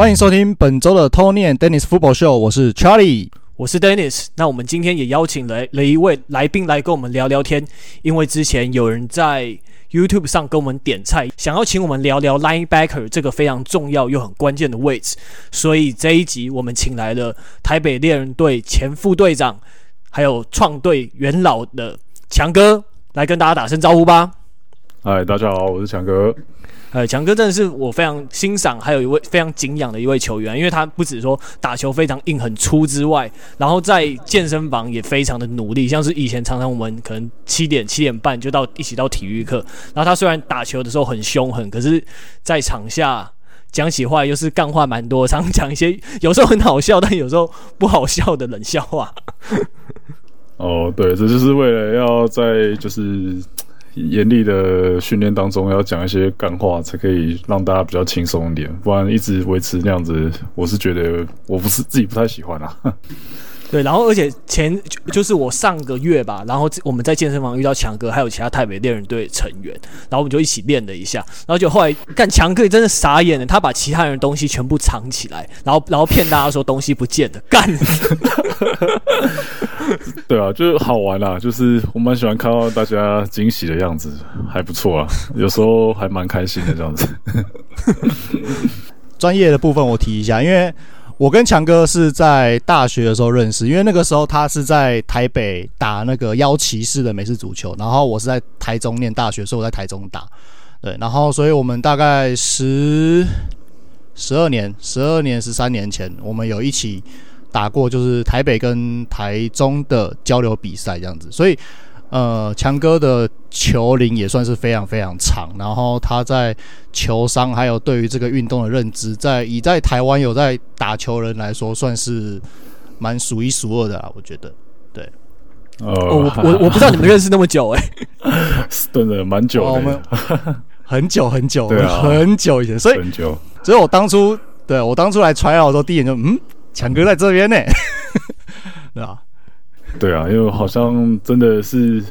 欢迎收听本周的 Tony and Dennis Football Show，我是 Charlie，我是 Dennis。那我们今天也邀请了了一位来宾来跟我们聊聊天，因为之前有人在 YouTube 上跟我们点菜，想要请我们聊聊 Linebacker 这个非常重要又很关键的位置，所以这一集我们请来了台北猎人队前副队长，还有创队元老的强哥来跟大家打声招呼吧。嗨，大家好，我是强哥。呃，强哥真的是我非常欣赏，还有一位非常敬仰的一位球员，因为他不止说打球非常硬很粗之外，然后在健身房也非常的努力，像是以前常常我们可能七点七点半就到一起到体育课，然后他虽然打球的时候很凶狠，可是在场下讲起话又是干话蛮多，常讲一些有时候很好笑，但有时候不好笑的冷笑话。哦，对，这就是为了要在就是。严厉的训练当中，要讲一些干话，才可以让大家比较轻松一点。不然一直维持那样子，我是觉得我不是自己不太喜欢啊。对，然后而且前就是我上个月吧，然后我们在健身房遇到强哥，还有其他台北猎人队成员，然后我们就一起练了一下，然后就后来干强哥真的傻眼了，他把其他人的东西全部藏起来，然后然后骗大家说东西不见了，干。对啊，就是好玩啦，就是我蛮喜欢看到大家惊喜的样子，还不错啊，有时候还蛮开心的这样子。专业的部分我提一下，因为。我跟强哥是在大学的时候认识，因为那个时候他是在台北打那个邀骑士的美式足球，然后我是在台中念大学，所以我在台中打，对，然后所以我们大概十十二年、十二年、十三年前，我们有一起打过，就是台北跟台中的交流比赛这样子，所以。呃，强哥的球龄也算是非常非常长，然后他在球商还有对于这个运动的认知，在以在台湾有在打球人来说，算是蛮数一数二的啦，我觉得。对，呃，我 我我不知道你们认识那么久哎、欸，真的蛮久的，我们很久很久，对啊，很久以前，所以很久，所以我当初对我当初来 try out 的时候，第一眼就嗯，强哥在这边呢，对吧？对啊，因为好像真的是，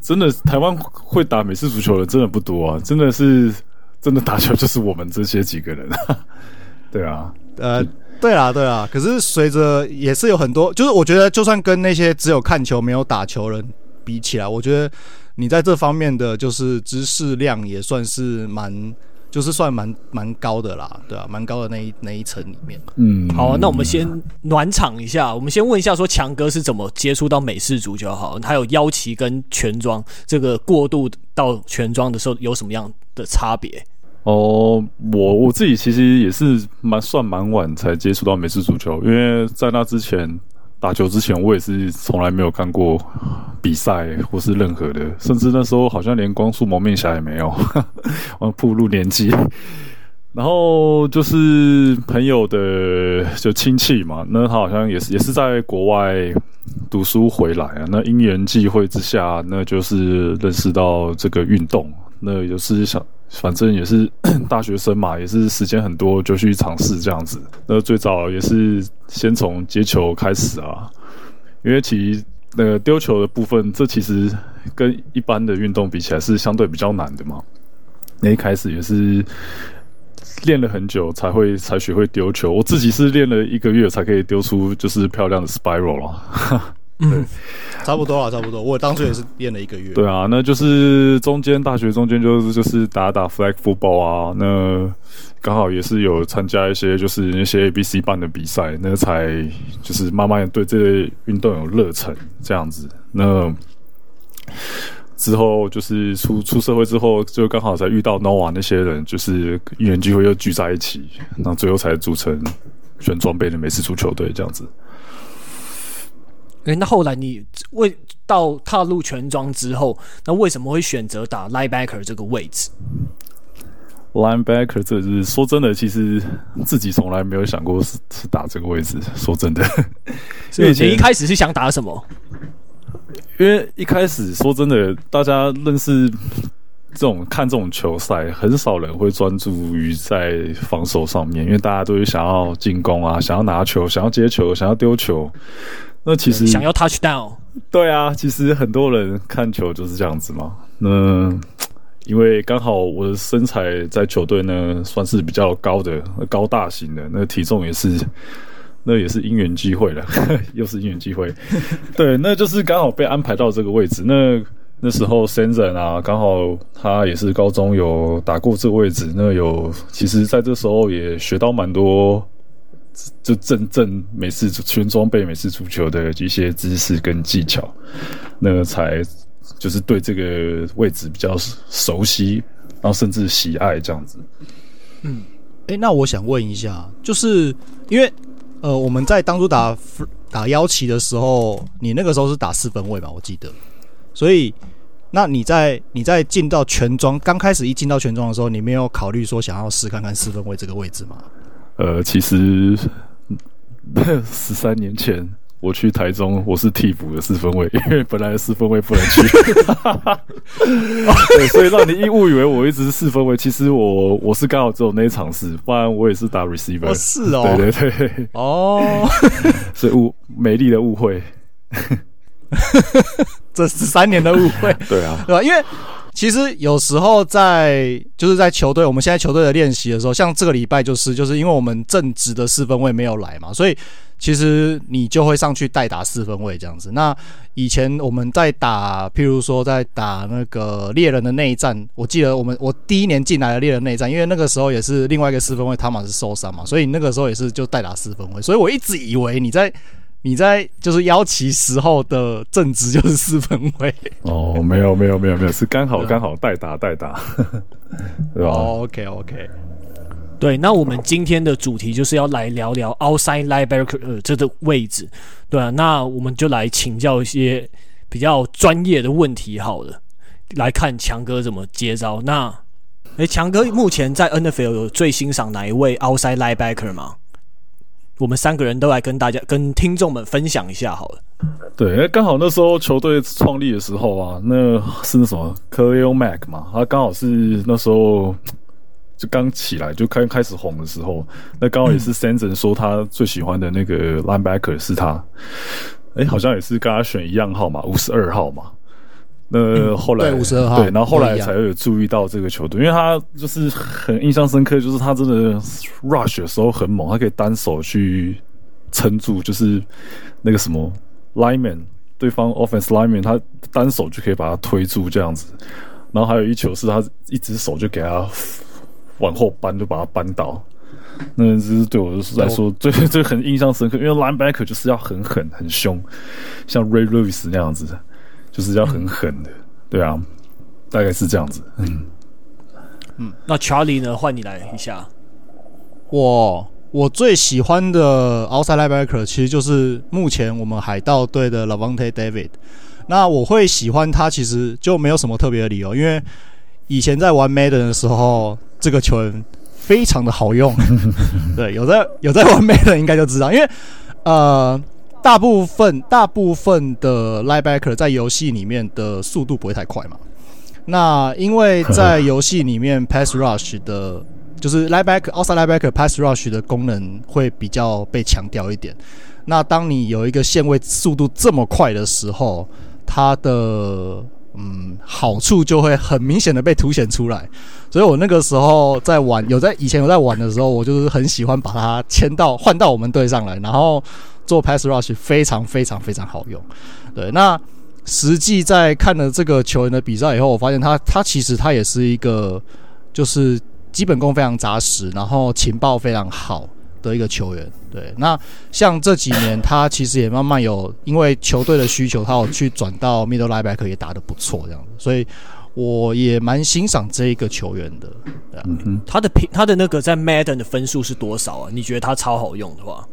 真的台湾会打美式足球的真的不多啊，真的是真的打球就是我们这些几个人。对啊，呃，对啊，对啊。可是随着也是有很多，就是我觉得就算跟那些只有看球没有打球人比起来，我觉得你在这方面的就是知识量也算是蛮。就是算蛮蛮高的啦，对啊，蛮高的那一那一层里面。嗯，好啊，那我们先暖场一下。我们先问一下，说强哥是怎么接触到美式足球？好，还有腰旗跟全装这个过渡到全装的时候有什么样的差别？哦，我我自己其实也是蛮算蛮晚才接触到美式足球，因为在那之前。打球之前，我也是从来没有看过比赛或是任何的，甚至那时候好像连光速蒙面侠也没有，哈哈我步入年纪。然后就是朋友的就亲戚嘛，那他好像也是也是在国外读书回来啊，那因缘际会之下，那就是认识到这个运动，那也是想。反正也是 大学生嘛，也是时间很多，就去尝试这样子。那最早也是先从接球开始啊，因为其实那个丢球的部分，这其实跟一般的运动比起来是相对比较难的嘛。那一开始也是练了很久才会才学会丢球，我自己是练了一个月才可以丢出就是漂亮的 spiral 啊。嗯，差不多啊，差不多。我当初也是练了一个月。对啊，那就是中间大学中间就是就是打打 flag football 啊，那刚好也是有参加一些就是那些 ABC 班的比赛，那才就是慢慢对这类运动有热忱这样子。那之后就是出出社会之后，就刚好才遇到 Noah 那些人，就是因缘机会又聚在一起，那最后才组成选装备的美式足球队这样子。诶，那后来你为到踏入全装之后，那为什么会选择打 linebacker 这个位置？linebacker 这是说真的，其实自己从来没有想过是是打这个位置。说真的，所以你一开始是想打什么？因为一开始说真的，大家认识这种看这种球赛，很少人会专注于在防守上面，因为大家都是想要进攻啊，想要拿球，想要接球，想要丢球。那其实想要 touchdown，对啊，其实很多人看球就是这样子嘛。那因为刚好我的身材在球队呢算是比较高的、高大型的，那体重也是，那也是因缘际会了，又是因缘际会。对，那就是刚好被安排到这个位置。那那时候 Senzen 啊，刚好他也是高中有打过这个位置，那有其实在这时候也学到蛮多，就真正美式全装备美式足球的一些知识跟技巧，那才。就是对这个位置比较熟悉，然后甚至喜爱这样子。嗯，哎，那我想问一下，就是因为呃，我们在当初打打腰旗的时候，你那个时候是打四分位吧？我记得。所以，那你在你在进到全装刚开始一进到全装的时候，你没有考虑说想要试看看四分位这个位置吗？呃，其实十三年前。我去台中，我是替补的四分卫，因为本来四分卫不能去，对，所以让你一误以为我一直是四分卫。其实我我是刚好只有那一场是，不然我也是打 receiver。哦，是哦，对对对，哦，所以误美丽的误会，这十三年的误会，对啊，对吧？因为其实有时候在就是在球队，我们现在球队的练习的时候，像这个礼拜就是就是因为我们正职的四分卫没有来嘛，所以。其实你就会上去代打四分卫这样子。那以前我们在打，譬如说在打那个猎人的内战，我记得我们我第一年进来的猎人内战，因为那个时候也是另外一个四分卫汤马斯受伤嘛，所以那个时候也是就代打四分卫。所以我一直以为你在你在就是邀请时候的正职就是四分位。哦，没有没有没有没有，是刚好刚好代打代打，对吧？哦，OK OK。对，那我们今天的主题就是要来聊聊 outside linebacker 这个位置，对啊，那我们就来请教一些比较专业的问题好了，来看强哥怎么接招。那，诶，强哥目前在 NFL 有最欣赏哪一位 outside linebacker 吗？我们三个人都来跟大家、跟听众们分享一下好了。对，刚好那时候球队创立的时候啊，那是那什么 Khalil Mack 嘛，他刚好是那时候。就刚起来就开开始红的时候，那刚好也是 Senzen 说他最喜欢的那个 linebacker 是他，哎、欸，好像也是跟他选一样号码，五十二号嘛。那后来对五十二号，对，然后后来才有注意到这个球队，因为他就是很印象深刻，就是他真的 rush 的时候很猛，他可以单手去撑住，就是那个什么 lineman，对方 offense lineman，他单手就可以把他推住这样子。然后还有一球是他一只手就给他。往后扳就把他扳倒，那这是对我来说最最很印象深刻，因为 linebacker 就是要很狠很凶，像 Ray Lewis 那样子，就是要很狠的，对啊，大概是这样子。嗯嗯，那 Charlie 呢？换你来一下。我我最喜欢的 outside linebacker 其实就是目前我们海盗队的 Lavonte David。那我会喜欢他，其实就没有什么特别的理由，因为以前在玩 Madden 的时候。这个球员非常的好用，对，有在有在玩 Madden 应该就知道，因为呃，大部分大部分的 linebacker 在游戏里面的速度不会太快嘛。那因为在游戏里面 pass rush 的，就是 linebacker outside linebacker pass rush 的功能会比较被强调一点。那当你有一个线位速度这么快的时候，它的嗯，好处就会很明显的被凸显出来，所以我那个时候在玩，有在以前有在玩的时候，我就是很喜欢把它签到换到我们队上来，然后做 pass rush 非常非常非常好用。对，那实际在看了这个球员的比赛以后，我发现他他其实他也是一个就是基本功非常扎实，然后情报非常好的一个球员，对，那像这几年他其实也慢慢有因为球队的需求，他有去转到 middle linebacker 也打得不错，这样子，所以我也蛮欣赏这一个球员的。对，嗯，他的评他的那个在 Madden 的分数是多少啊？你觉得他超好用的话，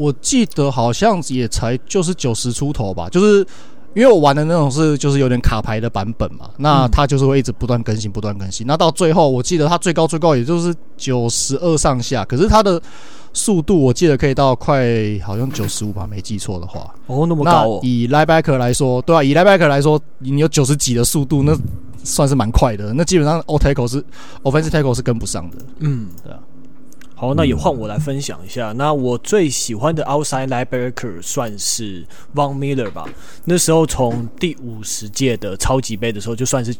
我记得好像也才就是九十出头吧，就是。因为我玩的那种是就是有点卡牌的版本嘛，那它就是会一直不断更新，不断更新。那到最后，我记得它最高最高也就是九十二上下，可是它的速度我记得可以到快好像九十五吧，没记错的话。哦，那么高哦。以 linebacker 来说，对啊，以 linebacker 来说，你有九十几的速度，那算是蛮快的。那基本上 old tackle 是 offensive tackle 是跟不上的。嗯，对啊。好，那也换我来分享一下。那我最喜欢的 outside linebacker 算是 Von Miller 吧。那时候从第五十届的超级杯的时候，就算是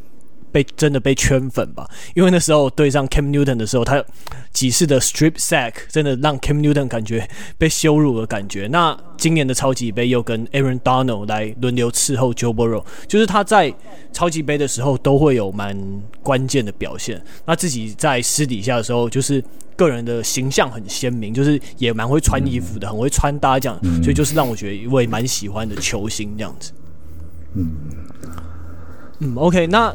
被真的被圈粉吧，因为那时候对上 Cam Newton 的时候，他几次的 strip sack 真的让 Cam Newton 感觉被羞辱的感觉。那今年的超级杯又跟 Aaron Donald 来轮流伺候 Joe Burrow，就是他在超级杯的时候都会有蛮关键的表现。那自己在私底下的时候，就是个人的形象很鲜明，就是也蛮会穿衣服的，很会穿搭这样，所以就是让我觉得一位蛮喜欢的球星这样子。嗯嗯，OK，那。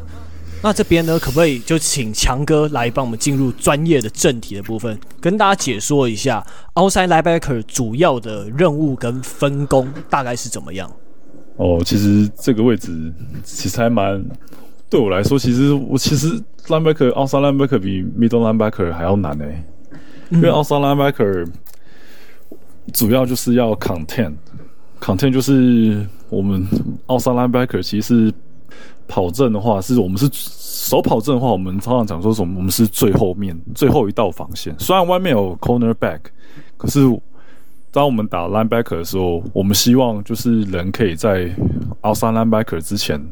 那这边呢，可不可以就请强哥来帮我们进入专业的正题的部分，跟大家解说一下 outside linebacker 主要的任务跟分工大概是怎么样？哦，其实这个位置其实还蛮对我来说，其实我其实 linebacker outside linebacker 比 middle linebacker 还要难诶，因为 outside linebacker 主要就是要 content，content 就是我们 outside linebacker 其实。跑阵的话，是我们是守跑阵的话，我们常常讲说什么？我们是最后面最后一道防线。虽然外面有 cornerback，可是当我们打 linebacker 的时候，我们希望就是人可以在 outside linebacker 之前，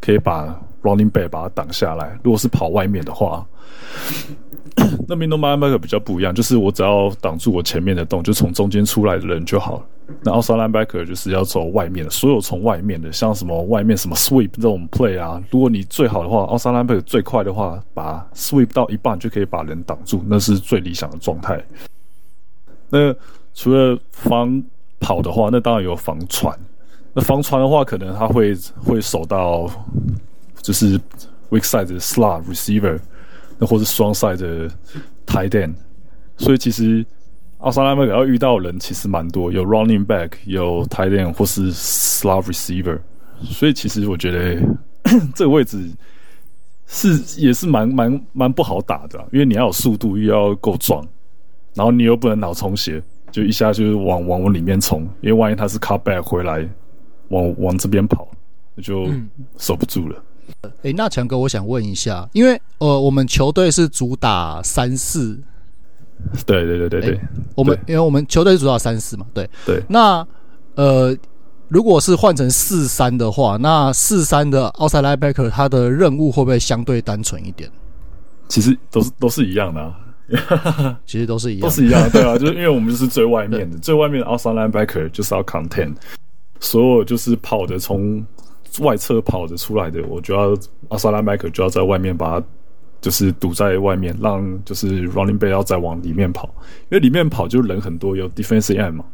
可以把 running back 把它挡下来。如果是跑外面的话。那 middle linebacker 比较不一样，就是我只要挡住我前面的洞，就从中间出来的人就好了。那 outside linebacker 就是要走外面的，所有从外面的，像什么外面什么 sweep 这种 play 啊，如果你最好的话，outside linebacker 最快的话，把 sweep 到一半就可以把人挡住，那是最理想的状态。那除了防跑的话，那当然有防传。那防传的话，可能他会会守到就是 weak side 的 slot receiver。或是双赛的 tight end，所以其实 outside linebacker 要遇到的人其实蛮多，有 running back，有 tight end 或是 slot receiver，所以其实我觉得 这个位置是也是蛮蛮蛮不好打的，因为你要有速度，又要够壮，然后你又不能脑充血，就一下就是往往往里面冲，因为万一他是 cut back 回来，往往这边跑，那就守不住了。哎、欸，那强哥，我想问一下，因为呃，我们球队是主打三四，对对对对对，欸、我们因为我们球队是主打三四嘛，对对。那呃，如果是换成四三的话，那四三的 outside linebacker 他的任务会不会相对单纯一点？其实都是 都是一样的，啊，其实都是一样，都是一样，对啊，就是因为我们就是最外面的，最外面的 outside linebacker 就是要 contain，所有就是跑的从。外侧跑着出来的，我就要 outside linebacker 就要在外面把他就是堵在外面，让就是 running back 要再往里面跑，因为里面跑就人很多，有 defensive end 嘛，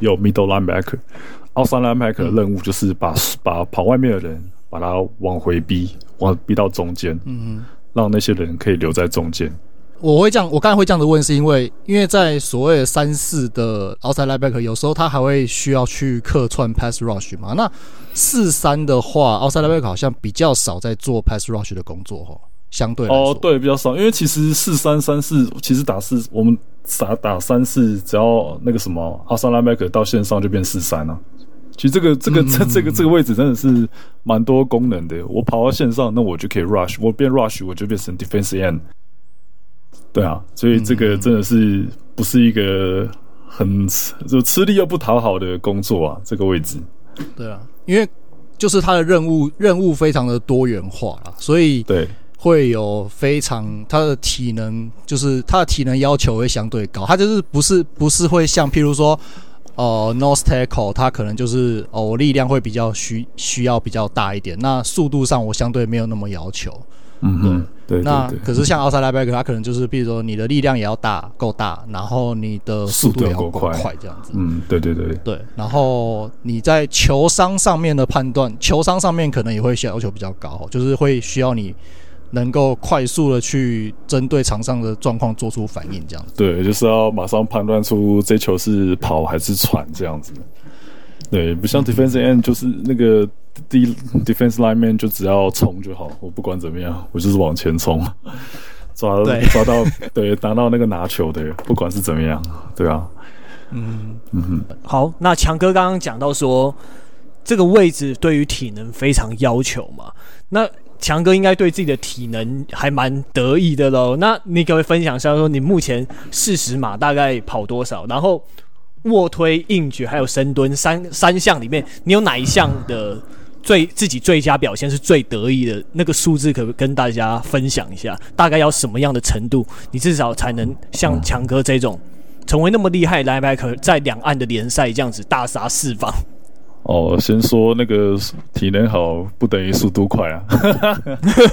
有 middle linebacker 的任务就是把把跑外面的人把他往回逼，往逼到中间，嗯，让那些人可以留在中间。我会这样，我刚才会这样子问，是因为因为在所谓的三四的 outside linebacker，有时候他还会需要去客串 pass rush 嘛。那四三的话，outside linebacker 好像比较少在做 pass rush 的工作哈，相对。哦，对，比较少，因为其实四三三四其实打四，我们打打三四，只要那个什么 outside linebacker 到线上就变四三了。其实这个这个这这个这个位置真的是蛮多功能的。我跑到线上，那我就可以 rush，我变 rush，我就变成 defensive end。对啊，所以这个真的是不是一个很就吃力又不讨好的工作啊，这个位置。对啊，因为就是他的任务任务非常的多元化啦，所以对会有非常他的体能，就是他的体能要求会相对高，他就是不是不是会像譬如说呃 nose tackle，他可能就是哦我力量会比较需需要比较大一点，那速度上我相对没有那么要求。嗯哼，对，对，对，那可是像 outside linebacker，他可能就是，比如说你的力量也要大，够大，然后你的速度也要够快，快，这样子。嗯，对对对对。然后你在球商上面的判断，球商上面可能也会要求比较高，就是会需要你能够快速的去针对场上的状况做出反应，这样子。对，就是要马上判断出这球是跑还是传这样子。对，不像 defensive end，就是那个。第一 defense lineman 就只要冲就好，我不管怎么样，我就是往前冲，抓抓到 对，拿到那个拿球的，不管是怎么样，对啊，嗯嗯哼，好，那强哥刚刚讲到说，这个位置对于体能非常要求嘛，那强哥应该对自己的体能还蛮得意的喽，那你可不可以分享一下说，你目前四十码大概跑多少？然后卧推、硬举还有深蹲三三项里面，你有哪一项的？最自己最佳表现是最得意的那个数字，可不可以跟大家分享一下？大概要什么样的程度，你至少才能像强哥这种成为那么厉害的 linebacker，在两岸的联赛这样子大杀四方？哦，先说那个体能好不等于速度快啊！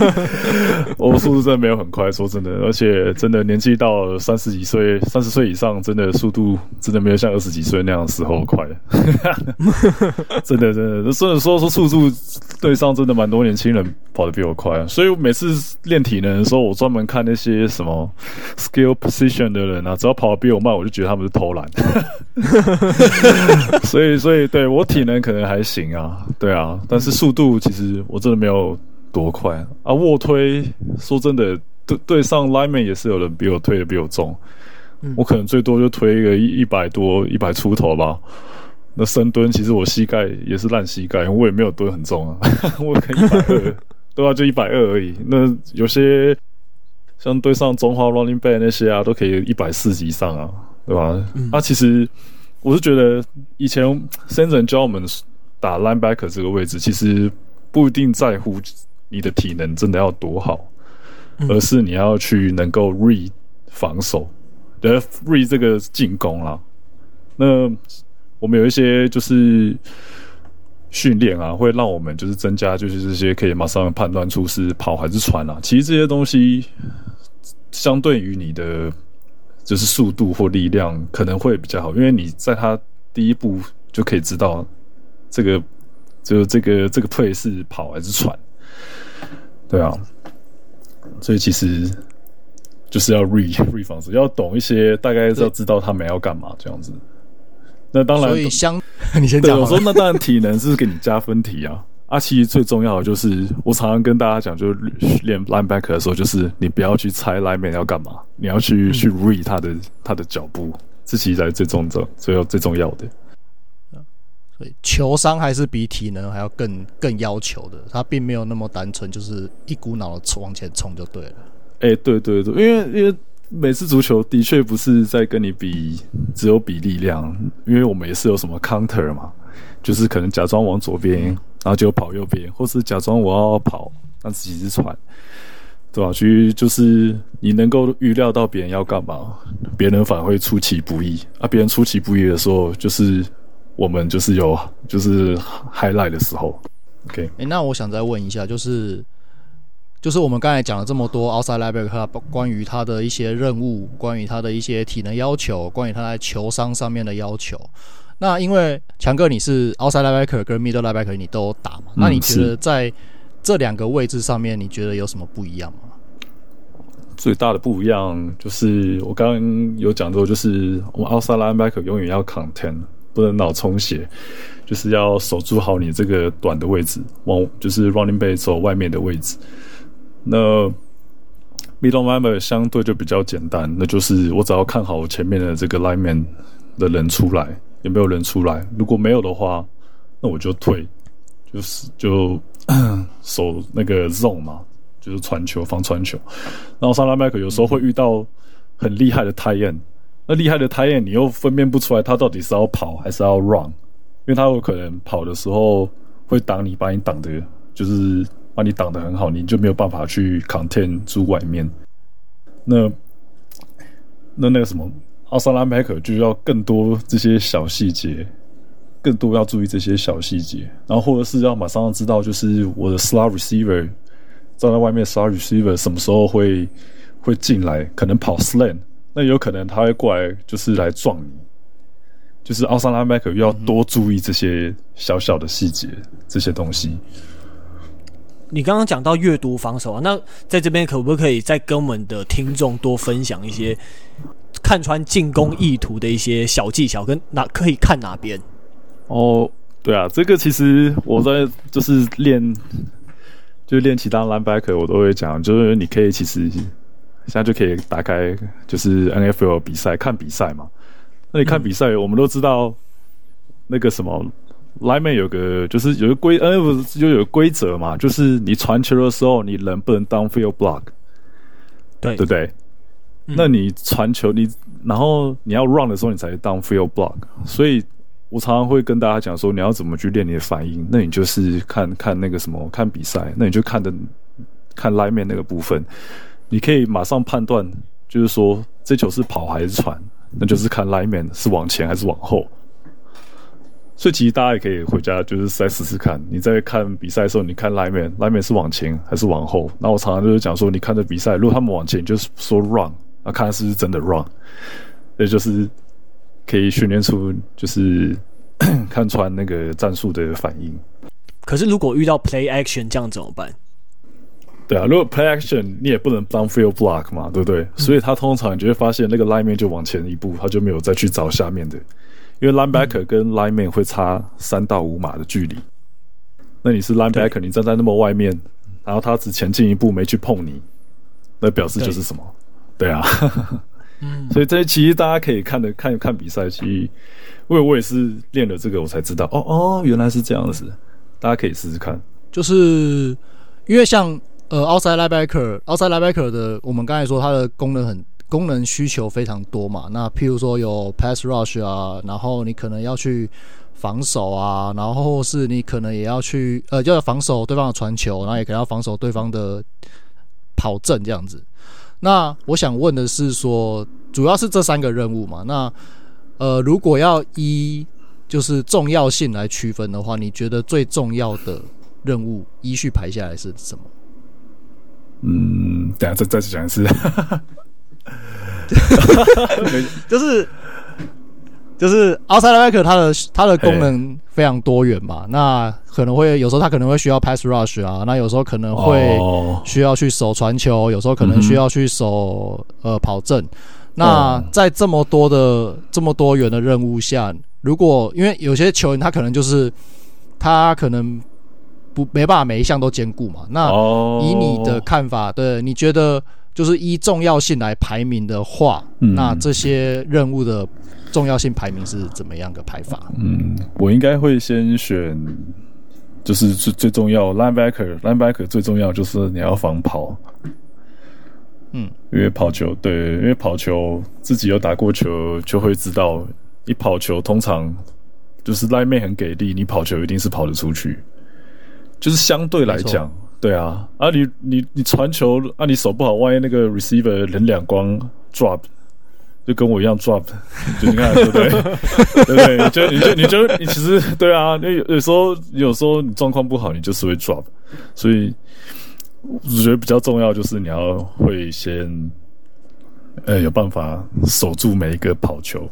我速度真的没有很快，说真的，而且真的年纪到三十几岁、三十岁以上，真的速度真的没有像二十几岁那样时候快。真的，真的，所以说说速度对上真的蛮多年轻人跑得比我快，所以我每次练体能的时候，我专门看那些什么 skill position 的人啊，只要跑得比我慢，我就觉得他们是偷懒。所以，所以对我体能。可能还行啊，对啊，但是速度其实我真的没有多快啊。卧推说真的，对对上 lineman 也是有人比我推的比我重，嗯、我可能最多就推一个一一百多一百出头吧。那深蹲其实我膝盖也是烂膝盖，我也没有蹲很重啊，我可能一百二，对啊，就一百二而已。那有些像对上中华 running back 那些啊，都可以一百四以上啊，对吧？嗯、啊，其实。我是觉得以前 Sanson 教我们打 linebacker 这个位置，其实不一定在乎你的体能真的要多好，而是你要去能够 read 防守，的 read 这个进攻啦。那我们有一些就是训练啊，会让我们就是增加就是这些可以马上判断出是跑还是传啊。其实这些东西相对于你的。就是速度或力量可能会比较好，因为你在他第一步就可以知道这个，就这个这个 play 是跑还是喘，对啊，所以其实就是要 read read 防守，要懂一些，大概是要知道他们要干嘛这样子。那当然，所以相 你先讲，我说那当然体能是给你加分题啊。啊，其实最重要的就是，我常常跟大家讲，就是练 linebacker 的时候，就是你不要去猜 lineman 要干嘛，你要去、嗯、去 read 他的他的脚步，这其实才是最重要、最要最重要的。所以球商还是比体能还要更更要求的，他并没有那么单纯，就是一股脑的冲往前冲就对了。哎、欸，对对对，因为因为每次足球的确不是在跟你比，只有比力量，因为我们也是有什么 counter 嘛，就是可能假装往左边。然后就跑右边，或是假装我要跑，但自己是传，对吧？其实就是你能够预料到别人要干嘛，别人反而会出其不意啊。别人出其不意的时候，就是我们就是有就是 highlight 的时候。OK，哎、那我想再问一下，就是就是我们刚才讲了这么多 outside linebacker 关于他的一些任务，关于他的一些体能要求，关于他在球商上面的要求。那因为强哥你是 outside linebacker 跟 middle linebacker 你都打嘛？嗯、那你觉得在这两个位置上面，你觉得有什么不一样吗？最大的不一样就是我刚刚有讲过，就是我们 outside linebacker 永远要 contain，不能脑充血，就是要守住好你这个短的位置，往就是 running back 走外面的位置。那 middle linebacker 相对就比较简单，那就是我只要看好我前面的这个 lineman 的人出来。有没有人出来？如果没有的话，那我就退，就是就守那个 zone 嘛，就是传球防传球。然后上 linebacker 有时候会遇到很厉害的泰艳那厉害的泰艳你又分辨不出来他到底是要跑还是要 run，因为他有可能跑的时候会挡你，把你挡的，就是把你挡得很好，你就没有办法去 contain 住外面。那那那个什么？outside linebacker 就要更多这些小细节，更多要注意这些小细节，然后或者是要马上知道，就是我的 slot receiver 站在外面，slot receiver 什么时候会会进来，可能跑 slant，那有可能他会过来，就是来撞你。就是 outside linebacker 要多注意这些小小的细节，这些东西。你刚刚讲到阅读防守啊，那在这边可不可以再跟我们的听众多分享一些？看穿进攻意图的一些小技巧，跟哪可以看哪边？哦，对啊，这个其实我在就是练，就练其他 linebacker，我都会讲，就是你可以其实现在就可以打开，就是 NFL 比赛看比赛嘛。那你看比赛，嗯、我们都知道那个什么 lineman 有个就是有个规，NFL 就有规则嘛，就是你传球的时候，你能不能 downfield block，对对不对？那你传球，你然后你要 run 的时候，你才 downfield block。所以我常常会跟大家讲说，你要怎么去练你的反应？那你就是看看那个什么，看比赛，那你就看的看 lineman 那个部分，你可以马上判断，就是说这球是跑还是传，那就是看 lineman 是往前还是往后。所以其实大家也可以回家就是再试试看，你在看比赛的时候，你看 lineman，lineman 是往前还是往后？那我常常就是讲说，你看着比赛，如果他们往前，就是说 run，那看是不是真的 run，也就是。可以训练出就是 看穿那个战术的反应。可是如果遇到 play action 这样怎么办？对啊，如果 play action 你也不能当 field block 嘛，对不对？嗯、所以他通常你就会发现那个 lineman 就往前一步，他就没有再去找下面的，因为 linebacker 跟 lineman 会差三到五码的距离。那你是 linebacker，你站在那么外面，然后他只前进一步没去碰你，那表示就是什么？对，对啊。嗯，所以这其实大家可以看的看看比赛，其实因为我也是练了这个，我才知道哦哦，原来是这样子。大家可以试试看，就是因为像呃，outside linebacker，outside linebacker 的，我们刚才说它的功能很功能需求非常多嘛。那譬如说有 pass rush 啊，然后你可能要去防守啊，然后是你可能也要去呃，就要防守对方的传球，然后也可能要防守对方的跑阵这样子。那我想问的是说，主要是这三个任务嘛？那呃，如果要依就是重要性来区分的话，你觉得最重要的任务依序排下来是什么？嗯，等下再再讲一次，就是。就是 outside linebacker 它的它的功能非常多元嘛，那可能会有时候它可能会需要 pass rush 啊，那有时候可能会需要去守传球，有时候可能需要去守呃跑阵。那在这么多的这么多元的任务下，如果因为有些球员他可能就是他可能不没办法每一项都兼顾嘛，那以你的看法，对，你觉得就是依重要性来排名的话，那这些任务的。重要性排名是怎么样个排法？嗯，我应该会先选，就是最最重要 linebacker，linebacker 最重要就是你要防跑，嗯，因为跑球对，因为跑球自己有打过球就会知道，一跑球通常就是 lineman 很给力，你跑球一定是跑得出去，就是相对来讲，对啊，啊你你你传球啊你手不好，万一那个 receiver 人两光 drop。就跟我一样 drop，就你看对不 对？对不对？就你就你就你其实对啊，那有有时候有时候你状况不好，你就是会 drop，所以我觉得比较重要就是你要会先呃有办法守住每一个跑球，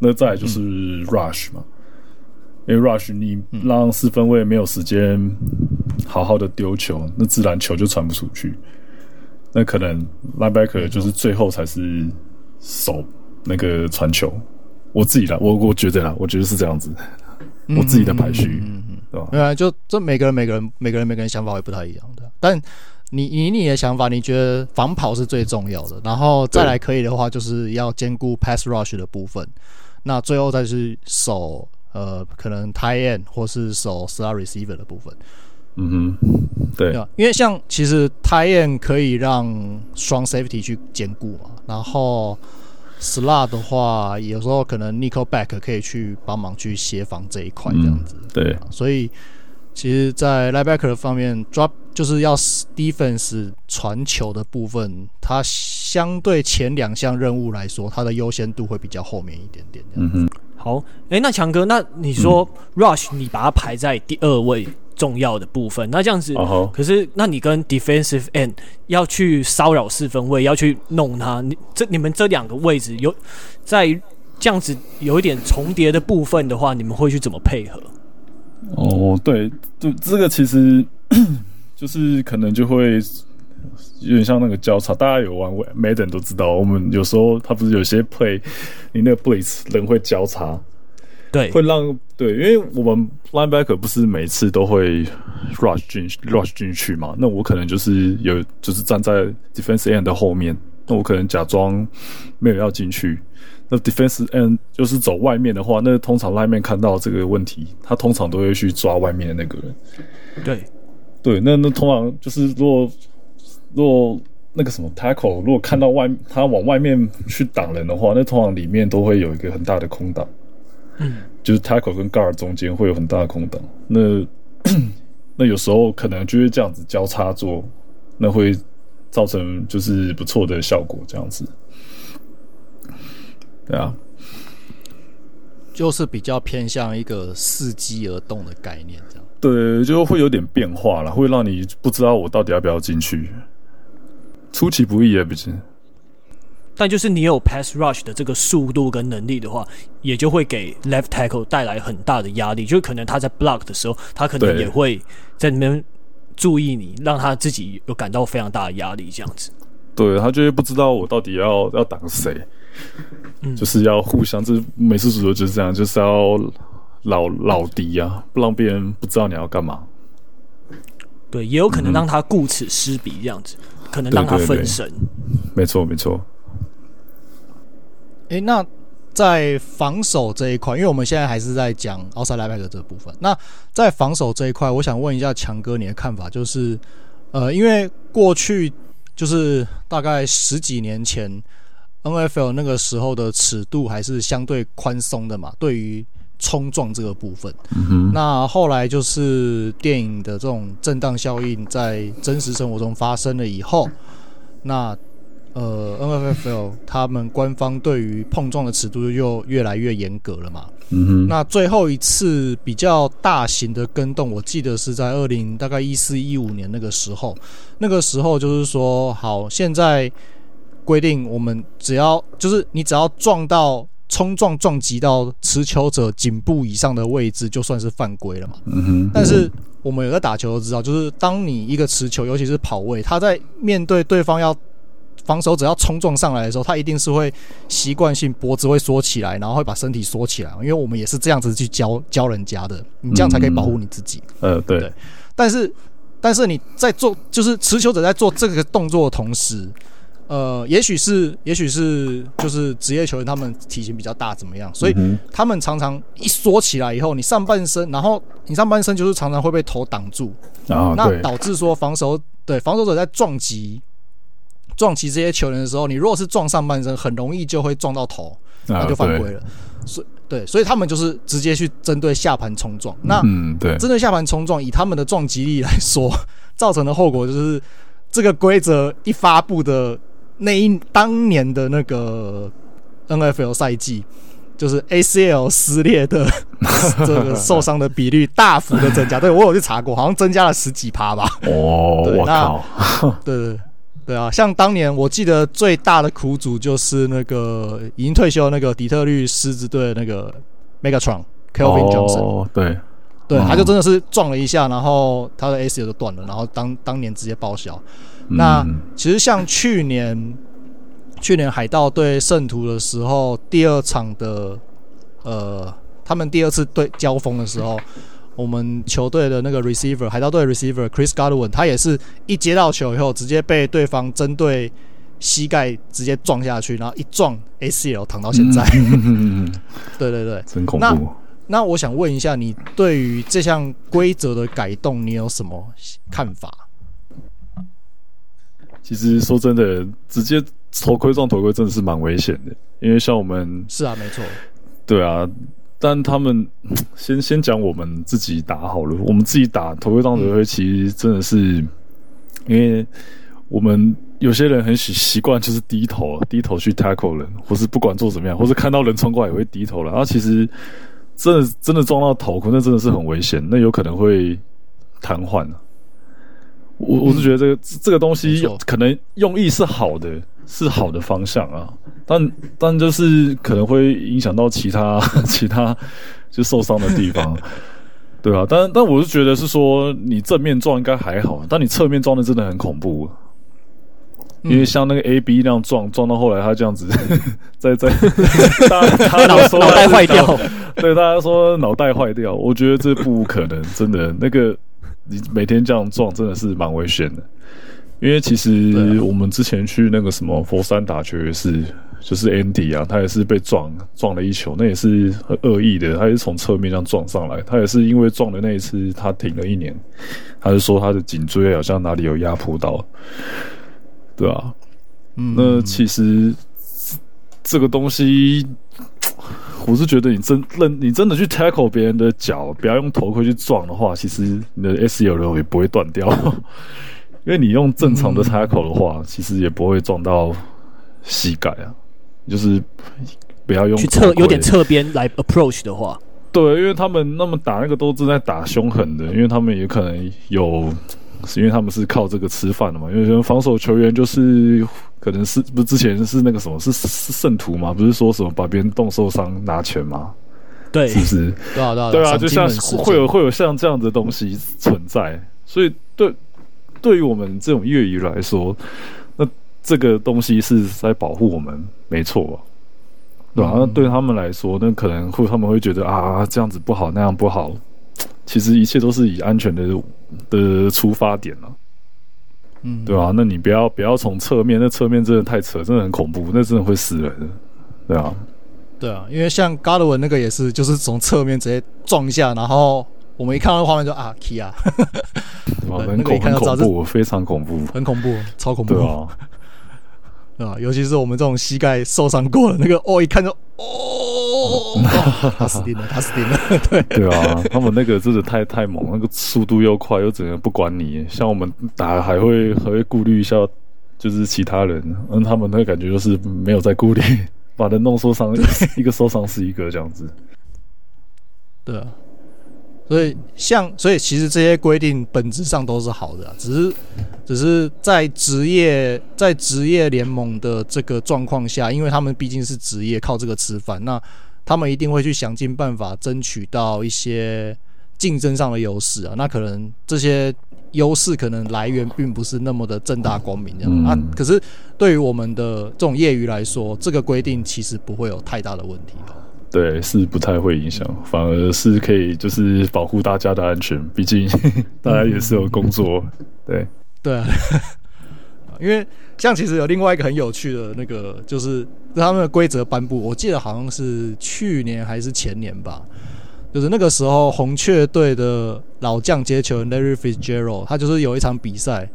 那再来就是 rush 嘛，因为 rush 你让四分卫没有时间好好的丢球，那自然球就传不出去，那可能 linebacker 就是最后才是。守那个传球，我自己的，我我觉得啦，我觉得是这样子，我自己的排序，嗯嗯，对吧？对啊，就这每个人每个人每个人每个人想法会不太一样的，但你以你的想法，你觉得防跑是最重要的，然后再来可以的话，就是要兼顾 pass rush 的部分，那最后再是守呃可能 tight end 或是守 star receiver 的部分。嗯哼，对，因为像其实 tight end 可以让双 safety 去兼顾嘛，然后 slot 的话，有时候可能 nickel back 可以去帮忙去协防这一块这样子。嗯、对，所以其实，在 linebacker 方面，drop 就是要 defense 传球的部分，它相对前两项任务来说，它的优先度会比较后面一点点。嗯哼，好，哎、欸，那强哥，那你说 rush 你把它排在第二位。重要的部分，那这样子，uh huh. 可是那你跟 defensive end 要去骚扰四分位，要去弄他，你这你们这两个位置有在这样子有一点重叠的部分的话，你们会去怎么配合？哦，对，就这个其实 就是可能就会有点像那个交叉，大家有玩 Madden 都知道，我们有时候他不是有些 play，你那个 blitz 人会交叉。对，会让对，因为我们 linebacker 不是每次都会 rush 进 rush 进去嘛，那我可能就是有就是站在 defense end 的后面，那我可能假装没有要进去，那 defense end 就是走外面的话，那通常 lineman 看到这个问题，他通常都会去抓外面的那个人。对，对，那那通常就是如果如果那个什么 tackle 如果看到外他往外面去挡人的话，那通常里面都会有一个很大的空档。嗯，就是 tackle 跟 guard 中间会有很大的空档，那 那有时候可能就是这样子交叉做，那会造成就是不错的效果，这样子，对啊，就是比较偏向一个伺机而动的概念，这样，对，就会有点变化了，会让你不知道我到底要不要进去，出其不意也不行。但就是你有 pass rush 的这个速度跟能力的话，也就会给 left tackle 带来很大的压力。就可能他在 block 的时候，他可能也会在里面注意你，让他自己有感到非常大的压力，这样子。对，他就会不知道我到底要要挡谁，嗯，就是要互相，这美式足球就是这样，就是要老老敌啊，不让别人不知道你要干嘛。对，也有可能让他顾此失彼，这样子，嗯，可能让他分神。没错，没错。诶，那在防守这一块，因为我们现在还是在讲 outside linebacker 这部分。那在防守这一块，我想问一下强哥你的看法，就是呃，因为过去就是大概十几年前，NFL 那个时候的尺度还是相对宽松的嘛，对于冲撞这个部分。嗯哼。那后来就是电影的这种震荡效应在真实生活中发生了以后，那。呃，NFL 他们官方对于碰撞的尺度又越来越严格了嘛。嗯哼。那最后一次比较大型的更动，我记得是在二零大概一四一五年那个时候。那个时候就是说，好，现在规定我们只要就是你只要撞到冲撞撞击到持球者颈部以上的位置，就算是犯规了嘛。嗯哼。但是我们有在打球都知道，就是当你一个持球，尤其是跑位，他在面对对方要。防守者要冲撞上来的时候，他一定是会习惯性脖子会缩起来，然后会把身体缩起来，因为我们也是这样子去教教人家的，你这样才可以保护你自己。嗯、呃，对。对。但是，但是你在做，就是持球者在做这个动作的同时，呃，也许是，也许是，就是职业球员他们体型比较大，怎么样？所以他们常常一缩起来以后，你上半身，然后你上半身就是常常会被头挡住，啊，那导致说防守对防守者在撞击。撞击这些球员的时候，你如果是撞上半身，很容易就会撞到头，那就犯规了。所以对，所以他们就是直接去针对下盘冲撞。那嗯，对，针对下盘冲撞，以他们的撞击力来说，造成的后果就是这个规则一发布的那一当年的那个 NFL 赛季，就是 ACL 撕裂的 这个受伤的比率大幅的增加。对，我有去查过，好像增加了十几趴吧。哦，对，我靠，对对，对。啊，像当年我记得最大的苦主就是那个已经退休的那个底特律狮子队的那个 Megatron Calvin Johnson。哦，对，对，他就真的是撞了一下，然后他的 ACL 就断了，然后当当年直接报销。那其实像去年去年海盗对圣徒的时候，第二场的呃，他们第二次对交锋的时候。我们球队的那个 receiver，海盗队 receiver Chris Godwin，他也是一接到球以后，直接被对方针对膝盖直接撞下去，然后一撞 ACL 躺到现在。嗯、对对对，真恐怖。那那我想问一下，你对于这项规则的改动，你有什么看法？其实说真的，直接头盔撞头盔真的是蛮危险的，因为像我们是啊，没错，对啊。但他们先先讲我们自己打好了，我们自己打头盔撞头盔，其实真的是，因为我们有些人很习习惯就是低头低头去 tackle 人，或是不管做怎么样，或是看到人冲过来也会低头了。然后其实真的真的撞到头盔，那真的是很危险，那有可能会瘫痪。我我是觉得这个这个东西可能用意是好的。是好的方向啊，但但就是可能会影响到其他 其他就受伤的地方，对吧？但但我是觉得是说，你正面撞应该还好，但你侧面撞的真的很恐怖，因为像那个 A B 那样撞撞到后来他这样子，在 在他脑脑袋坏掉，对大家说脑袋坏掉，我觉得这不可能，真的那个你每天这样撞真的是蛮危险的。因为其实我们之前去那个什么佛山打球也是，就是 Andy 啊，他也是被撞撞了一球，那也是很恶意的，他也是从侧面这样撞上来，他也是因为撞的那一次他停了一年，他就说他的颈椎好像哪里有压迫到，对啊，嗯，那其实这个东西我是觉得你真认你真的去 tackle 别人的脚，不要用头盔去撞的话，其实你的 ACL 也不会断掉。因为你用正常的 tackle 的话，嗯、其实也不会撞到膝盖啊。就是不要用去侧有点侧边来 approach 的话，对，因为他们那么打那个都是在打凶狠的，因为他们也可能有，是因为他们是靠这个吃饭的嘛。因为防守球员就是可能是不是之前是那个什么是是圣徒嘛？不是说什么把别人冻受伤拿钱吗？对，是不是？对啊，对啊，对啊，就像会有会有像这样的东西存在，所以对。对于我们这种业余来说，那这个东西是在保护我们，没错吧？对吧？那对他们来说，那可能会他们会觉得啊，这样子不好，那样不好。其实一切都是以安全的的出发点了，嗯，对吧？那你不要不要从侧面，那侧面真的太扯，真的很恐怖，那真的会死人，对啊，对啊，因为像 Godwin 那个也是，就是从侧面直接撞一下，然后。我们一看到画面就啊，Key 啊，很恐 很恐怖，非常恐怖，很恐怖，超恐怖，对啊，对吧？尤其是我们这种膝盖受伤过的那个，哦，一看就哦，他死定了，他死定了，对对啊，他们那个真的太太猛，那个速度又快，又整个不管你，像我们打还会还会顾虑一下，就是其他人，嗯，他们那个感觉就是没有在顾虑，把人弄受伤，一个受伤是一个这样子，对啊。所以，像所以，其实这些规定本质上都是好的，啊只是，只是在职业在职业联盟的这个状况下，因为他们毕竟是职业，靠这个吃饭，那他们一定会去想尽办法争取到一些竞争上的优势啊。那可能这些优势可能来源并不是那么的正大光明这样啊。可是对于我们的这种业余来说，这个规定其实不会有太大的问题。对，是不太会影响，反而是可以就是保护大家的安全。毕竟 大家也是有工作，对对啊。因为像其实有另外一个很有趣的那个，就是他们的规则颁布，我记得好像是去年还是前年吧。就是那个时候，红雀队的老将接球员 Larry Fitzgerald，他就是有一场比赛